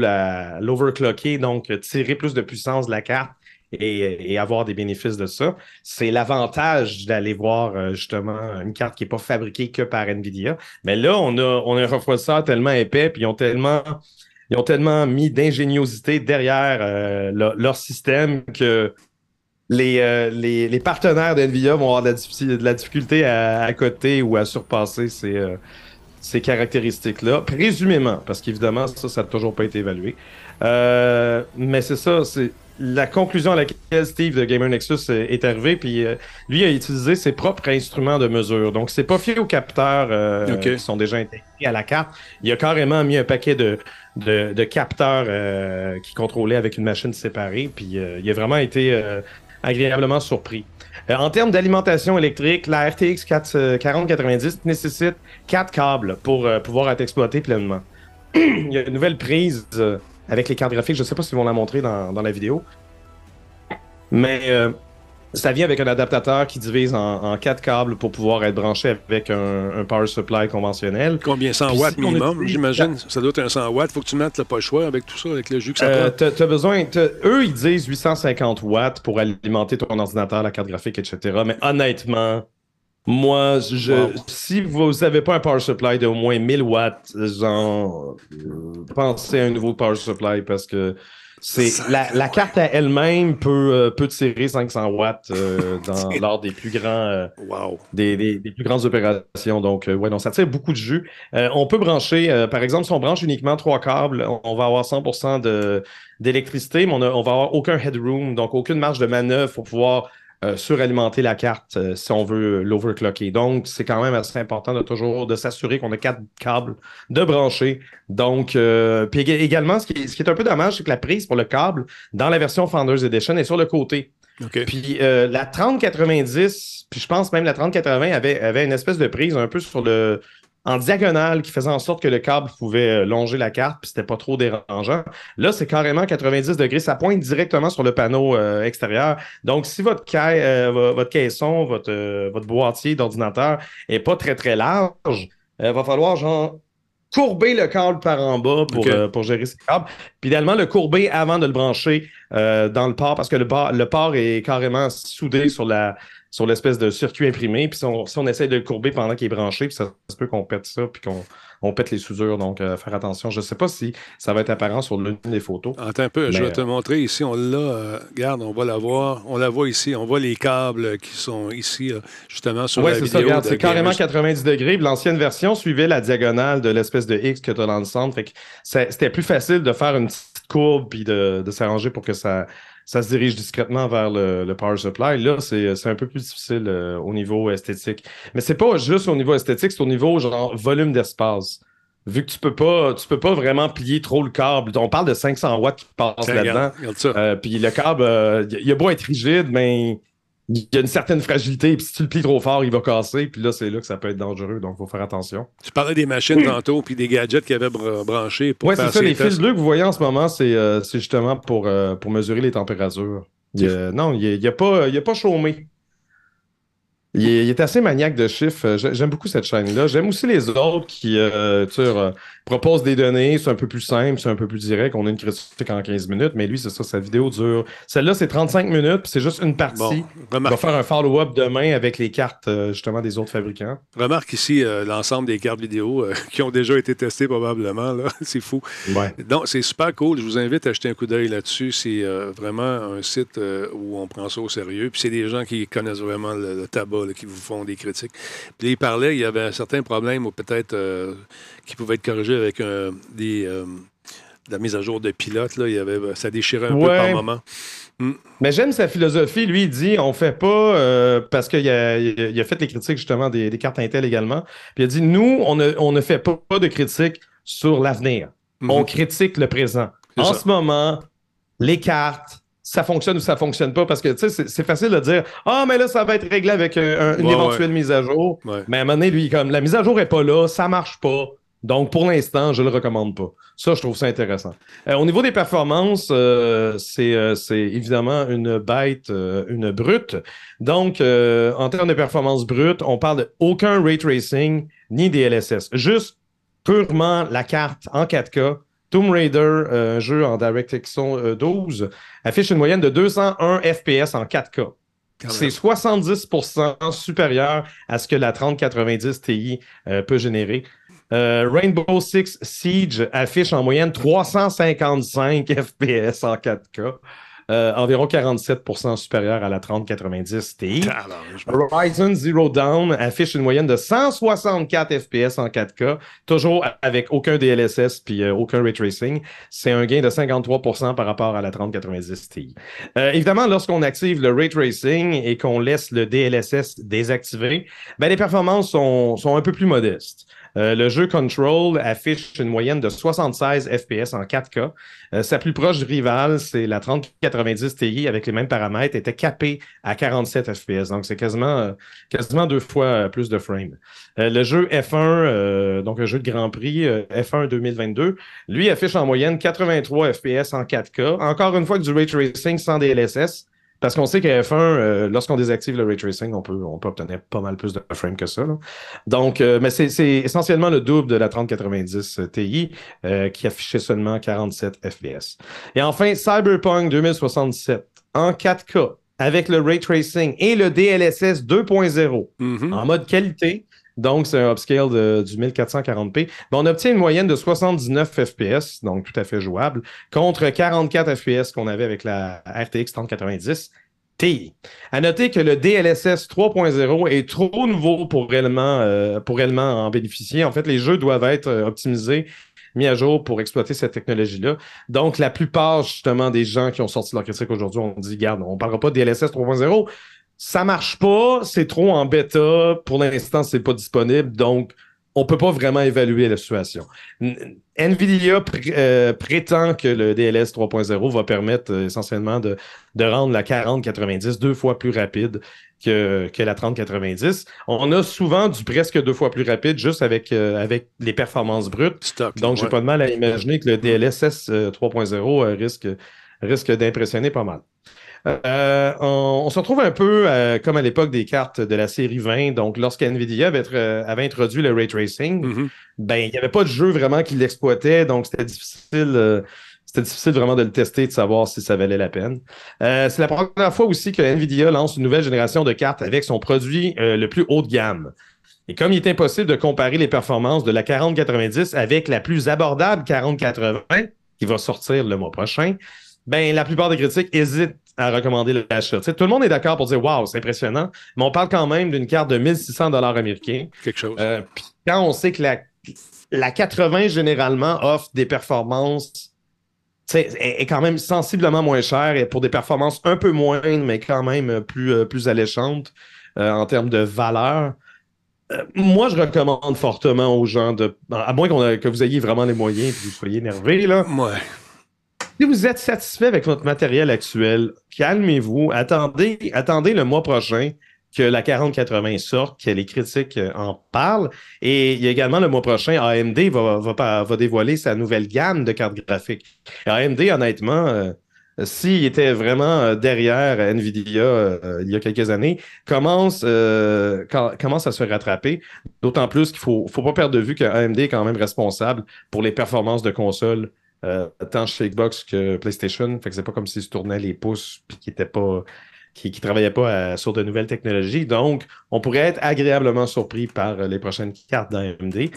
Speaker 2: l'overclocker, donc tirer plus de puissance de la carte et, avoir des bénéfices de ça. C'est l'avantage d'aller voir euh, justement une carte qui n'est pas fabriquée que par Nvidia. Mais là, on a, on a un refroidisseur tellement épais, puis ils ont tellement, ils ont tellement mis d'ingéniosité derrière euh, leur, système que les, euh, les, partenaires d'NVIDIA vont avoir de la, difficulté à, coter ou à surpasser ces, ces caractéristiques-là, présumément, parce qu'évidemment, ça, ça n'a toujours pas été évalué. Mais c'est ça, c'est la conclusion à laquelle Steve de Gamer Nexus est arrivé, puis euh, lui a utilisé ses propres instruments de mesure. Donc, c'est pas fié aux capteurs euh, qui sont déjà intégrés à la carte. Il a carrément mis un paquet de, de, de capteurs euh, qui contrôlaient avec une machine séparée, puis euh, il a vraiment été euh, agréablement surpris. Euh, en termes d'alimentation électrique, la RTX 4, euh, 4090 nécessite quatre câbles pour pouvoir être exploité pleinement. *clears throat* Il y a une nouvelle prise euh, avec les cartes graphiques. Je ne sais pas s'ils vont la montrer dans, dans la vidéo. Mais euh, ça vient avec un adaptateur qui divise en, en quatre câbles pour pouvoir être branché avec un, un power supply conventionnel.
Speaker 1: Combien 100
Speaker 2: Puis
Speaker 1: watts
Speaker 2: si
Speaker 1: minimum,
Speaker 2: utilise-
Speaker 1: j'imagine? Ça doit être un 100 watts. Faut que tu mettes, t'as pas le choix avec tout ça, avec le jus que ça
Speaker 2: Euh,
Speaker 1: prend.
Speaker 2: t'as, besoin, eux, ils disent 850 watts pour alimenter ton ordinateur, la carte graphique, etc. Mais honnêtement, moi, je,
Speaker 1: Wow.
Speaker 2: si vous n'avez pas un power supply d'au moins 1000 watts, genre, euh, pensez à un nouveau power supply parce que c'est la, la carte à elle-même peut, euh, peut tirer 500 watts euh, *laughs* dans, lors des plus grands. euh,
Speaker 1: Wow.
Speaker 2: des, des- des plus grandes opérations. Donc, euh, ouais, donc ça tire beaucoup de jus. Euh, on peut brancher, euh, par exemple, si on branche uniquement trois câbles, on, on va avoir 100% de- d'électricité, mais on, a- on va avoir aucun headroom, donc aucune marge de manœuvre pour pouvoir euh, suralimenter la carte euh, si on veut l'overclocker. Donc, c'est quand même assez important de toujours de s'assurer qu'on a quatre câbles de brancher. Donc, euh, puis ég- également, ce qui, est, ce qui est un peu dommage, c'est que la prise pour le câble dans la version Founders Edition est sur le côté.
Speaker 1: OK.
Speaker 2: Puis euh, la 3090, puis je pense même la 3080 avait, avait une espèce de prise un peu sur le en diagonale qui faisait en sorte que le câble pouvait euh, longer la carte, puis c'était pas trop dérangeant. Là, c'est carrément 90 degrés, ça pointe directement sur le panneau euh, extérieur. Donc, si votre, ca- euh, vo- votre caisson, votre, euh, votre boîtier d'ordinateur est pas très très large, il va falloir genre courber le câble par en bas pour, euh, gérer ces câbles. Puis idéalement, le courber avant de le brancher euh, dans le port parce que le port est carrément soudé sur la sur l'espèce de circuit imprimé. Puis si on, si on essaie de le courber pendant qu'il est branché, puis ça, se peut qu'on pète ça, puis qu'on on pète les soudures. Donc, euh, faire attention. Je ne sais pas si ça va être apparent sur l'une des photos.
Speaker 1: Attends un peu, je vais te montrer ici. On l'a. euh, regarde, on va la voir. On la voit ici. On voit les câbles qui sont ici, euh, justement, sur
Speaker 2: Oui,
Speaker 1: la
Speaker 2: c'est
Speaker 1: vidéo.
Speaker 2: ça. Regarde,
Speaker 1: de
Speaker 2: c'est carrément
Speaker 1: Gamers.
Speaker 2: 90 degrés. L'ancienne version suivait la diagonale de l'espèce de X que tu as dans le centre. Fait que c'est- c'était plus facile de faire une petite courbe puis de, de s'arranger pour que ça, ça se dirige discrètement vers le, le power supply. Là, c'est c'est un peu plus difficile euh, au niveau esthétique. Mais c'est pas juste au niveau esthétique, c'est au niveau genre volume d'espace. Vu que tu peux pas, tu peux pas vraiment plier trop le câble. On parle de 500 watts qui passent là-dedans. Euh, puis le câble, euh, il il a beau être rigide, mais il y a une certaine fragilité. Puis si tu le plies trop fort, il va casser. Puis là, c'est là que ça peut être dangereux. Donc, il faut faire attention.
Speaker 1: Tu parlais des machines tantôt, puis des gadgets qu'il y avait br- branchés pour
Speaker 2: Oui, c'est ça. Les fils bleus que vous voyez en ce moment, c'est euh, justement pour, euh, pour mesurer les températures. Il a- non, il n'y a, pas- il y a pas chômé. Il est, il est assez maniaque de chiffres. Euh, j'ai- J'aime beaucoup cette chaîne-là. J'aime aussi les autres qui euh, tu sais, euh, proposent des données. C'est un peu plus simple, c'est un peu plus direct. On a une critique en 15 minutes, mais lui, c'est ça, sa vidéo dure. Celle-là, c'est 35 minutes, puis c'est juste une partie.
Speaker 1: Bon,
Speaker 2: On va faire un follow-up demain avec les cartes justement des autres fabricants.
Speaker 1: remarque ici euh, l'ensemble des cartes vidéo euh, *laughs* qui ont déjà été testées probablement. *laughs* C'est fou.
Speaker 2: Ouais.
Speaker 1: Donc, c'est super cool. Je vous invite à jeter un coup d'œil là-dessus. C'est vraiment un site où on prend ça au sérieux. Puis c'est des gens qui connaissent vraiment le, le tabac, là, qui vous font des critiques. Puis il parlait, il y avait un certain problème ou peut-être euh, qui pouvait être corrigé avec des, euh, de la mise à jour de pilote. Là. Il y avait, ça déchirait un peu par moment.
Speaker 2: Mais j'aime sa philosophie. Lui, il dit on fait pas euh, parce qu'il a, il a fait les critiques justement des, des cartes Intel également. Puis il a dit nous, on ne, on ne fait pas de critiques sur l'avenir.
Speaker 1: Mhm.
Speaker 2: On critique le présent. En
Speaker 1: ça.
Speaker 2: ce moment, les cartes, ça fonctionne ou ça fonctionne pas parce que tu sais, c'est- facile de dire ah, mais là, ça va être réglé avec euh, un- une
Speaker 1: Ouais,
Speaker 2: éventuelle mise à jour.
Speaker 1: Ouais.
Speaker 2: Mais à un moment donné, lui, comme la mise à jour est pas là, ça marche pas. Donc, pour l'instant, je le recommande pas. Ça, je trouve ça intéressant. Euh, au niveau des performances, euh, c'est euh, évidemment une bête, une brute. Donc, en termes de performance brute, on parle de aucun ray tracing ni DLSS. Juste purement la carte en 4K. Tomb Raider, euh, un jeu en DirectX euh, 12, affiche une moyenne de 201 FPS en 4K.
Speaker 1: Quand
Speaker 2: C'est
Speaker 1: même.
Speaker 2: 70% supérieur à ce que la 3090 Ti euh, peut générer. Euh, Rainbow Six Siege affiche en moyenne 355 FPS en 4K, euh, environ 47% supérieur à la 3090 Ti. Horizon Zero Dawn affiche une moyenne de 164 FPS en 4K, toujours avec aucun DLSS puis euh, aucun ray tracing. C'est un gain de 53% par rapport à la 3090 Ti. Euh, évidemment, lorsqu'on active le ray tracing et qu'on laisse le DLSS désactivé, ben, les performances sont, sont un peu plus modestes. Euh, le jeu Control affiche une moyenne de 76 FPS en 4K. Euh, sa plus proche rivale, c'est la 3090 Ti avec les mêmes paramètres, était capée à 47 FPS. Donc, c'est quasiment, euh, quasiment deux fois plus de frames. Le jeu F1, euh, donc un jeu de Grand Prix, euh, F1 2022, lui affiche en moyenne 83 FPS en 4K. Encore une fois, du ray tracing sans DLSS. Parce qu'on sait que F1, euh, lorsqu'on désactive le ray tracing, on peut, on peut obtenir pas mal plus de frames que ça. là. Donc, euh, mais c'est essentiellement le double de la 3090 Ti euh, qui affichait seulement 47 FPS. Et enfin, Cyberpunk 2077 en 4K avec le ray tracing et le DLSS 2.0
Speaker 1: Mhm.
Speaker 2: en mode qualité. Donc, c'est un upscale de- du 1440p. Mais on obtient une moyenne de 79 FPS, donc tout à fait jouable, contre 44 FPS qu'on avait avec la RTX 3090 Ti. À noter que le DLSS 3.0 est trop nouveau pour réellement, euh, pour réellement en bénéficier. En fait, les jeux doivent être euh, optimisés mis à jour pour exploiter cette technologie-là. Donc, la plupart, justement, des gens qui ont sorti leur critique aujourd'hui ont dit, garde, on ne parlera pas de DLSS 3.0. Ça marche pas, c'est trop en bêta. Pour l'instant, c'est pas disponible. Donc, on peut pas vraiment évaluer la situation. Nvidia pr- euh, prétend que le DLS 3.0 va permettre euh, essentiellement de, de rendre la 4090 deux fois plus rapide que, que la 3090. On a souvent du presque deux fois plus rapide juste avec, euh, avec les performances brutes.
Speaker 1: Stock.
Speaker 2: Donc, j'ai
Speaker 1: ouais.
Speaker 2: pas de mal à imaginer que le DLSS euh, 3.0 euh, risque, risque d'impressionner pas mal. Euh, on, on se retrouve un peu euh, comme à l'époque des cartes de la série 20. Donc, lorsque Nvidia avait, euh, avait introduit le ray tracing,
Speaker 1: Mhm.
Speaker 2: ben, il n'y avait pas de jeu vraiment qui l'exploitait. Donc, c'était difficile. euh, c'était difficile vraiment de le tester, de savoir si ça valait la peine. C'est la première fois aussi que Nvidia lance une nouvelle génération de cartes avec son produit le plus haut de gamme. Et comme il est impossible de comparer les performances de la 4090 avec la plus abordable 4080 qui va sortir le mois prochain, ben la plupart des critiques hésitent à recommander l'achat. Tout le monde est d'accord pour dire waouh, c'est impressionnant, mais on parle quand même d'une carte de 1600 dollars américains.
Speaker 1: Quelque chose.
Speaker 2: Euh, quand on sait que la, la 80 généralement offre des performances, est, est quand même sensiblement moins chère et pour des performances un peu moindres, mais quand même plus, euh, plus alléchantes euh, en termes de valeur. Euh, moi, je recommande fortement aux gens de. À moins a- que vous ayez vraiment les moyens et que vous soyez énervé, là.
Speaker 1: Ouais.
Speaker 2: Si vous êtes satisfait avec votre matériel actuel, calmez-vous, attendez, attendez le mois prochain que la 4080 sorte, que les critiques euh, en parlent. Et il y a également le mois prochain, AMD va, va, va dévoiler sa nouvelle gamme de cartes graphiques. AMD, honnêtement, euh, s'il était vraiment euh, derrière Nvidia il y a quelques années, commence, euh, com- commence à se rattraper. D'autant plus qu'il faut, faut pas perdre de vue que AMD est quand même responsable pour les performances de console euh, tant chez Xbox que PlayStation. Fait que c'est pas comme s'ils se tournaient les pouces puis qu'ils étaient pas. qui, qui travaillaient pas à- sur de nouvelles technologies. Donc, on pourrait être agréablement surpris par euh, les prochaines cartes d'AMD.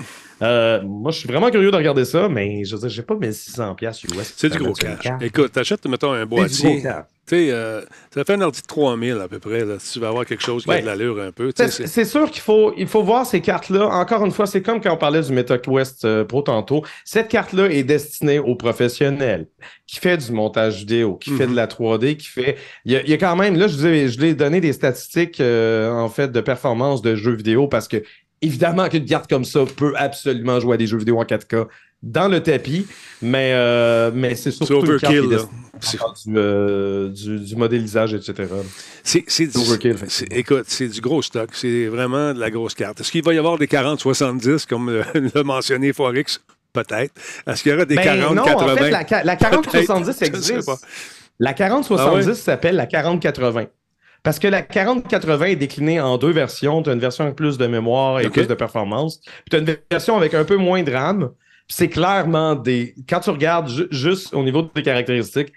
Speaker 2: Euh, moi, je suis vraiment curieux de regarder ça, mais je veux dire, j'ai pas 1600 pièces US.
Speaker 1: C'est du gros cash. Écoute, t'achètes, mettons, un
Speaker 2: C'est du gros
Speaker 1: boîtier. Tu sais, euh, ça fait un ordi de 3000 à peu près, là, si tu veux avoir quelque chose qui a de l'allure un peu.
Speaker 2: C'est sûr qu'il faut, il faut voir ces cartes-là. Encore une fois, c'est comme quand on parlait du MetaQuest euh, Pro tantôt. Cette carte-là est destinée aux professionnels qui fait du montage vidéo, qui fait
Speaker 1: Mhm.
Speaker 2: de la 3D, qui fait. Il y a, il y a quand même, là, je vous ai, je donné des statistiques euh, en fait de performance de jeux vidéo parce que évidemment qu'une carte comme ça peut absolument jouer à des jeux vidéo en 4K dans le tapis, mais, euh, mais c'est surtout
Speaker 1: là.
Speaker 2: à faire du, euh, du, du modélisage, etc.
Speaker 1: C'est du-
Speaker 2: Overkill.
Speaker 1: Écoute, c'est du gros stock. C'est vraiment de la grosse carte. Est-ce qu'il va y avoir des 40-70, comme euh, l'a *laughs* mentionné Forex? Peut-être. Est-ce qu'il y aura des
Speaker 2: Ben
Speaker 1: 40-80?
Speaker 2: non, en fait, la, la 4070
Speaker 1: Je sais
Speaker 2: existe. La 4070
Speaker 1: Ah ouais?
Speaker 2: s'appelle la 4080. Parce que la 4080 est déclinée en deux versions. Tu as une version avec plus de mémoire et plus de performance. Puis tu as une version avec un peu moins de RAM. C'est clairement des. Quand tu regardes ju- juste au niveau des caractéristiques,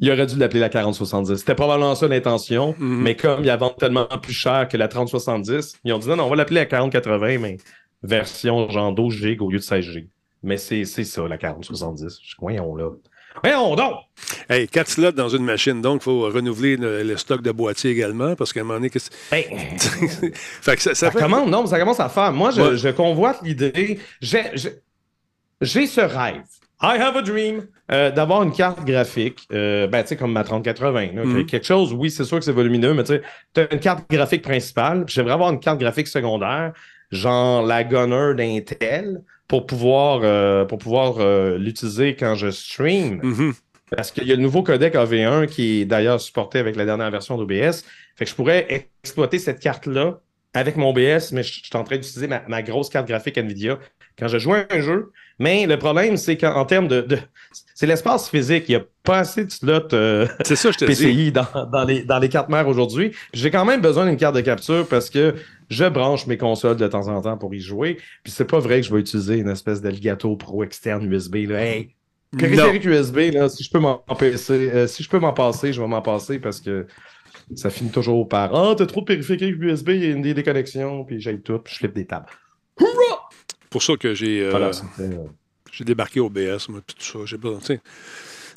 Speaker 2: il aurait dû l'appeler la 4070. C'était probablement ça l'intention.
Speaker 1: Mhm.
Speaker 2: Mais comme il y vendent tellement plus cher que la 3070, ils ont dit non, non, on va l'appeler la 4080, mais version genre 12 GB au lieu de 16 GB. Mais c'est c'est ça, la 4070. Je- Voyons là. Voyons donc!
Speaker 1: Hey, 4 slots dans une machine, donc il faut renouveler le, le stock de boîtiers également, parce qu'à un moment donné, qu'est-ce-
Speaker 2: Ben, *laughs*
Speaker 1: fait que ça, ça
Speaker 2: ça
Speaker 1: fait-
Speaker 2: commence, non, mais ça commence à faire. Moi, je,
Speaker 1: Ouais.
Speaker 2: je convoite l'idée. J'ai ce rêve. I have a dream euh, d'avoir une carte graphique, euh, ben, tu sais, comme ma 3080. là,
Speaker 1: Mhm.
Speaker 2: Quelque chose, oui, c'est sûr que c'est volumineux, mais tu as une carte graphique principale, j'aimerais avoir une carte graphique secondaire, genre la Gunner d'Intel, pour pouvoir, euh, pour pouvoir l'utiliser quand je stream.
Speaker 1: Mhm.
Speaker 2: Parce qu'il y a le nouveau codec AV1 qui est d'ailleurs supporté avec la dernière version d'OBS. Fait que je pourrais exploiter cette carte-là avec mon OBS, mais je je suis en train d'utiliser ma, ma grosse carte graphique NVIDIA quand je joue à un jeu. Mais le problème, c'est qu'en termes de, de- C'est l'espace physique. Il n'y a pas assez de slots euh,
Speaker 1: C'est ça, je te dis.
Speaker 2: PCI dans, dans les, dans les cartes mères aujourd'hui. J'ai quand même besoin d'une carte de capture parce que je branche mes consoles de temps en temps pour y jouer. Puis c'est pas vrai que je vais utiliser une espèce d'Elgato Pro externe USB. Là. Hey, périphérique USB, là, si je peux m'en passer, euh, si je peux m'en passer, je vais m'en passer parce que ça finit toujours par Ah, t'as trop de périphérique USB, il y a une des déconnexions, puis j'ai tout, puis je flippe des tables.
Speaker 1: Pour ça que j'ai euh,
Speaker 2: Voilà, euh,
Speaker 1: j'ai débarqué au BS, moi, puis tout ça. J'ai sais.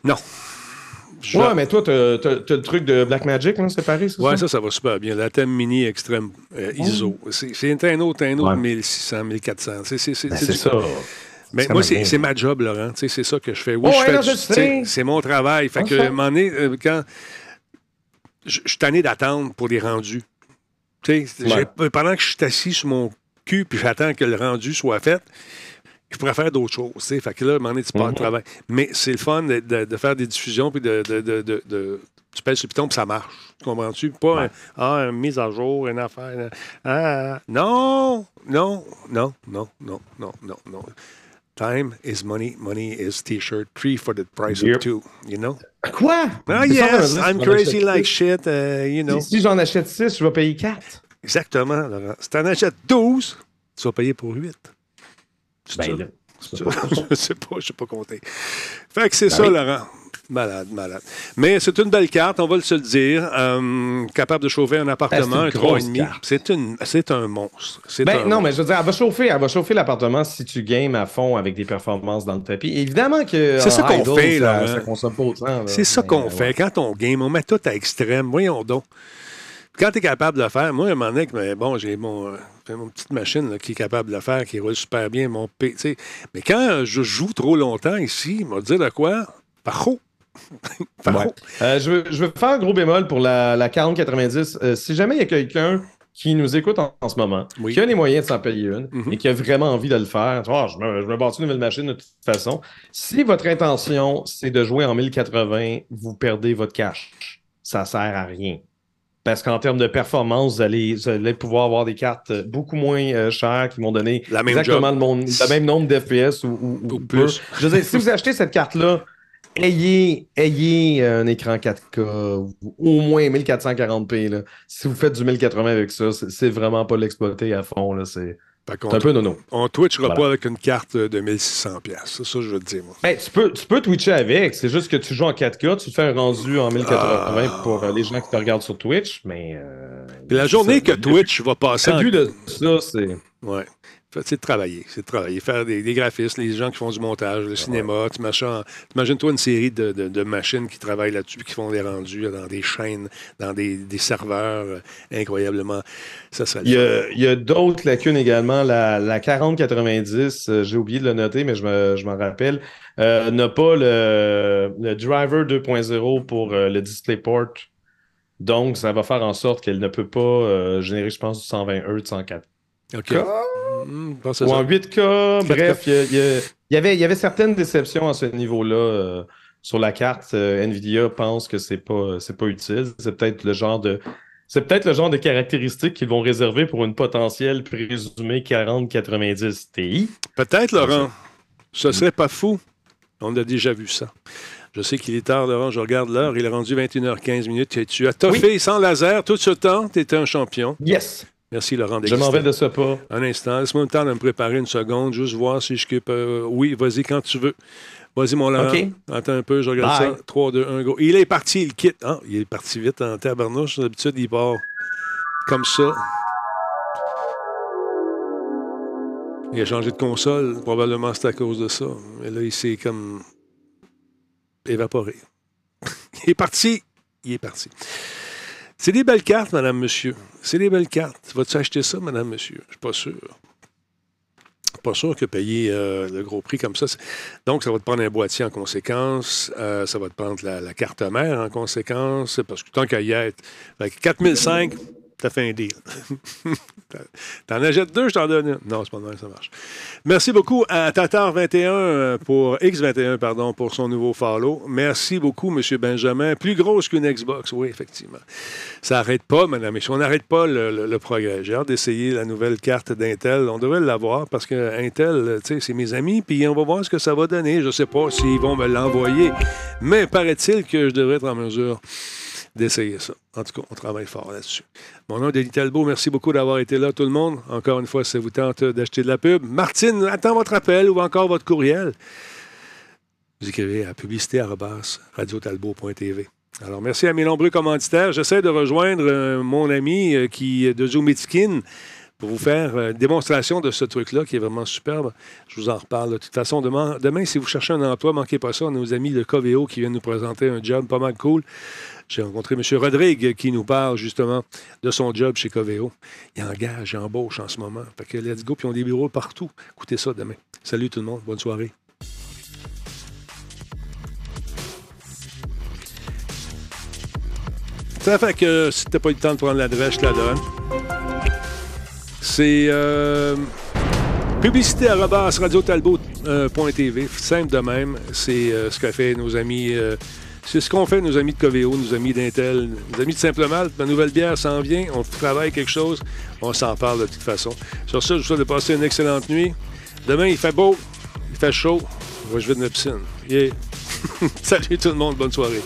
Speaker 1: Non. Je-
Speaker 2: Ouais, mais toi, t'as le truc de Blackmagic, là, c'est pareil, c'est
Speaker 1: Ouais,
Speaker 2: ça?
Speaker 1: ça, ça va super bien. La thème mini extrême euh, ISO. C'est c'est un autre, un autre
Speaker 2: Ouais.
Speaker 1: 1600, 1400. C'est c'est- c'est-
Speaker 2: Ben,
Speaker 1: c'est
Speaker 2: c'est ça.
Speaker 1: Mais moi, c'est c'est ma job, Laurent. C'est ça que je fais. Oui,
Speaker 2: Oh,
Speaker 1: je fais. C'est mon travail. Fait
Speaker 2: Je
Speaker 1: que,
Speaker 2: sais.
Speaker 1: à un moment donné, quand. Je suis tanné d'attendre pour les rendus.
Speaker 2: Ouais.
Speaker 1: pendant que je suis assis sur mon cul, puis j'attends que le rendu soit fait, je pourrais faire d'autres choses. tu sais. Fait que là, tu pars
Speaker 2: Mhm.
Speaker 1: de travail. Mais c'est le fun de, de- de faire des diffusions, puis de, de, de, de- de- tu pèses sur le piton, puis ça marche. Tu comprends-tu? Pas un, ah, une mise à jour, une affaire. Ah, non, non, non, non, non, non, non, non. Time is money, money is t-shirt, three for the price
Speaker 2: Yep.
Speaker 1: of two, you know?
Speaker 2: Quoi?
Speaker 1: Ah, yes,
Speaker 2: va
Speaker 1: I'm crazy like
Speaker 2: six.
Speaker 1: shit, uh, you know.
Speaker 2: Si, si j'en achète 6, je vais payer 4.
Speaker 1: Exactement, Laurent. Si t'en achètes 12, tu vas payer pour 8. C'est ça?
Speaker 2: Ben là.
Speaker 1: Ça? *laughs* je sais pas, je sais pas compter. Fait que c'est
Speaker 2: Ben
Speaker 1: ça,
Speaker 2: oui.
Speaker 1: Laurent. Malade, malade. Mais c'est une belle carte, on va le se le dire. Euh, capable de chauffer un appartement,
Speaker 2: Ben, c'est
Speaker 1: un
Speaker 2: une grosse
Speaker 1: 3,5.
Speaker 2: carte.
Speaker 1: C'est une- c'est un monstre. C'est
Speaker 2: Ben
Speaker 1: un
Speaker 2: non, mais je veux dire, elle va chauffer, elle va chauffer l'appartement si tu games à fond avec des performances dans le tapis. Évidemment que
Speaker 1: C'est ça qu'on fait,
Speaker 2: ça,
Speaker 1: là,
Speaker 2: ça
Speaker 1: hein.
Speaker 2: consomme pas autant.
Speaker 1: C'est ça
Speaker 2: Mais,
Speaker 1: qu'on
Speaker 2: euh,
Speaker 1: fait. Quand on game, on met tout à extrême. Voyons donc. Quand tu es capable de le faire, moi, à un moment donné, mais bon, j'ai mon, euh, mon petite machine là, qui est capable de le faire, qui roule super bien, mon P. Mais quand je joue trop longtemps ici, il m'a dit de quoi? Par haut. *laughs*
Speaker 2: Ouais. Euh, je, veux, je veux faire un gros bémol pour la, la 4090. Euh, si jamais il y a quelqu'un qui nous écoute en, en ce moment,
Speaker 1: Oui.
Speaker 2: qui a les moyens de s'en payer une
Speaker 1: Mhm.
Speaker 2: et qui a vraiment envie de le faire, je, me, je me bâtis une nouvelle machine de toute façon. Si votre intention, c'est de jouer en 1080, vous perdez votre cash. Ça sert à rien. Parce qu'en termes de performance, vous allez, vous allez pouvoir avoir des cartes euh, beaucoup moins euh, chères qui vont donner
Speaker 1: La même
Speaker 2: exactement le, monde- le même nombre d'FPS ou, ou- ou
Speaker 1: Ou
Speaker 2: peu.
Speaker 1: plus.
Speaker 2: Je veux dire, si vous achetez cette carte-là, ayez, ayez un écran 4K, ou au moins 1440p. Là. Si vous faites du 1080 avec ça, c'est vraiment pas l'exploiter à fond. là. C'est c'est un peu nono.
Speaker 1: on twitchera
Speaker 2: Voilà.
Speaker 1: pas avec une carte de 1600$. piastres. C'est ça que je veux te dire, moi.
Speaker 2: Ben, tu, peux, tu peux twitcher avec, c'est juste que tu joues en 4K, tu te fais un rendu en 1080 pour euh, les gens qui te regardent sur Twitch, mais... euh,
Speaker 1: Puis la journée que Twitch va passer en
Speaker 2: Le but de ça, c'est...
Speaker 1: Ouais c'est de travailler. C'est de travailler. Faire des, graphistes, les gens qui font du montage, le ah cinéma. Ouais. Tu Imagine-toi une série de, de, machines qui travaillent là-dessus qui font des rendus dans des chaînes, dans des, des serveurs euh, incroyablement. Ça
Speaker 2: il, y a, d'autres lacunes également. La, la 4090, euh, j'ai oublié de le noter, mais je m'en je rappelle, euh, n'a pas le, le driver 2.0 pour le DisplayPort. Donc, ça va faire en sorte qu'elle ne peut pas générer, je pense, du 120 104 en 8K. Bref, il y, avait, certaines déceptions à ce niveau-là. Euh, sur la carte, euh, Nvidia pense que c'est pas, euh, pas utile. C'est peut-être le genre de. Genre de caractéristiques qu'ils vont réserver pour une potentielle présumée 4090 Ti.
Speaker 1: Peut-être, Laurent. Ce serait pas fou. On a déjà vu ça. Je sais qu'il est tard, Laurent. Je regarde l'heure. Il est rendu 21h15 minutes. Tu as toffé oui. sans laser? Tout ce temps. Tu étais un champion.
Speaker 2: Yes.
Speaker 1: Merci, Laurent.
Speaker 2: Je m'en vais de ce pas.
Speaker 1: Un instant, laisse-moi le temps de me préparer une seconde, juste voir si je peux. oui, vas-y quand tu veux. Vas-y, mon Laurent.
Speaker 2: OK.
Speaker 1: Attends un peu, je regarde
Speaker 2: Bye.
Speaker 1: ça. 3, 2, 1, go. Il est parti, il quitte. Ah, il est parti vite en tabarnouche. D'habitude, il part comme ça. Il a changé de console. Probablement c'est à cause de ça. Mais là, il s'est comme évaporé. *laughs* il est parti. Il est parti. C'est des belles cartes, madame, monsieur. C'est des belles cartes. Vas-tu acheter ça, madame, monsieur? Je suis pas sûr. Pas sûr que payer euh, le gros prix comme ça. Donc, ça va te prendre un boîtier en conséquence. Euh, ça va te prendre la, la carte mère en conséquence. Parce que tant qu'à y être. Fait que 4005, t'as fait un deal. *laughs* T'en achètes deux, je t'en donne une. Non, c'est pas mal, ça marche. Merci beaucoup à Tatar21 euh, pour X21, pardon, pour son nouveau follow. Merci beaucoup, M. Benjamin. Plus grosse qu'une Xbox, oui, effectivement. Ça n'arrête pas, madame. Si on n'arrête pas le, progrès, j'ai hâte d'essayer la nouvelle carte d'Intel. On devrait l'avoir parce que Intel, tu sais, c'est mes amis, puis on va voir ce que ça va donner. Je ne sais pas s'ils vont me l'envoyer, mais paraît-il que je devrais être en mesure d'essayer ça. En tout cas, on travaille fort là-dessus. Mon nom est Denis Talbot. Merci beaucoup d'avoir été là, tout le monde. Encore une fois, ça vous tente d'acheter de la pub. Martine, attends votre appel ou encore votre courriel. Vous écrivez à publicité.radiotalbot.tv. Alors, merci à mes nombreux commanditaires. J'essaie de rejoindre euh, mon ami euh, qui de Zoomitzkin pour vous faire euh, une démonstration de ce truc-là qui est vraiment superbe. Je vous en reparle. De toute façon, demain, si vous cherchez un emploi, manquez pas ça. On a nos amis de Coveo qui viennent nous présenter un job pas mal cool. J'ai rencontré M. Rodrigue qui nous parle justement de son job chez Coveo. Il engage, il embauche en ce moment. Fait que let's go, puis ils ont des bureaux partout. Écoutez ça demain. Salut tout le monde, bonne soirée. Ça fait que si pas eu le temps de prendre l'adresse, je la donne. C'est euh, publicité arobase radiotalbot.tv. Simple de même. C'est euh, ce qu'a fait nos amis. euh, c'est ce qu'ont fait nos amis de Coveo, nos amis d'Intel, nos amis de Simple Malte. Ma nouvelle bière s'en vient. On travaille quelque chose. On s'en parle de toute façon. Sur ça, je vous souhaite de passer une excellente nuit. Demain, il fait beau. Il fait chaud. Moi, je vais de ma piscine. *laughs* Salut tout le monde. Bonne soirée.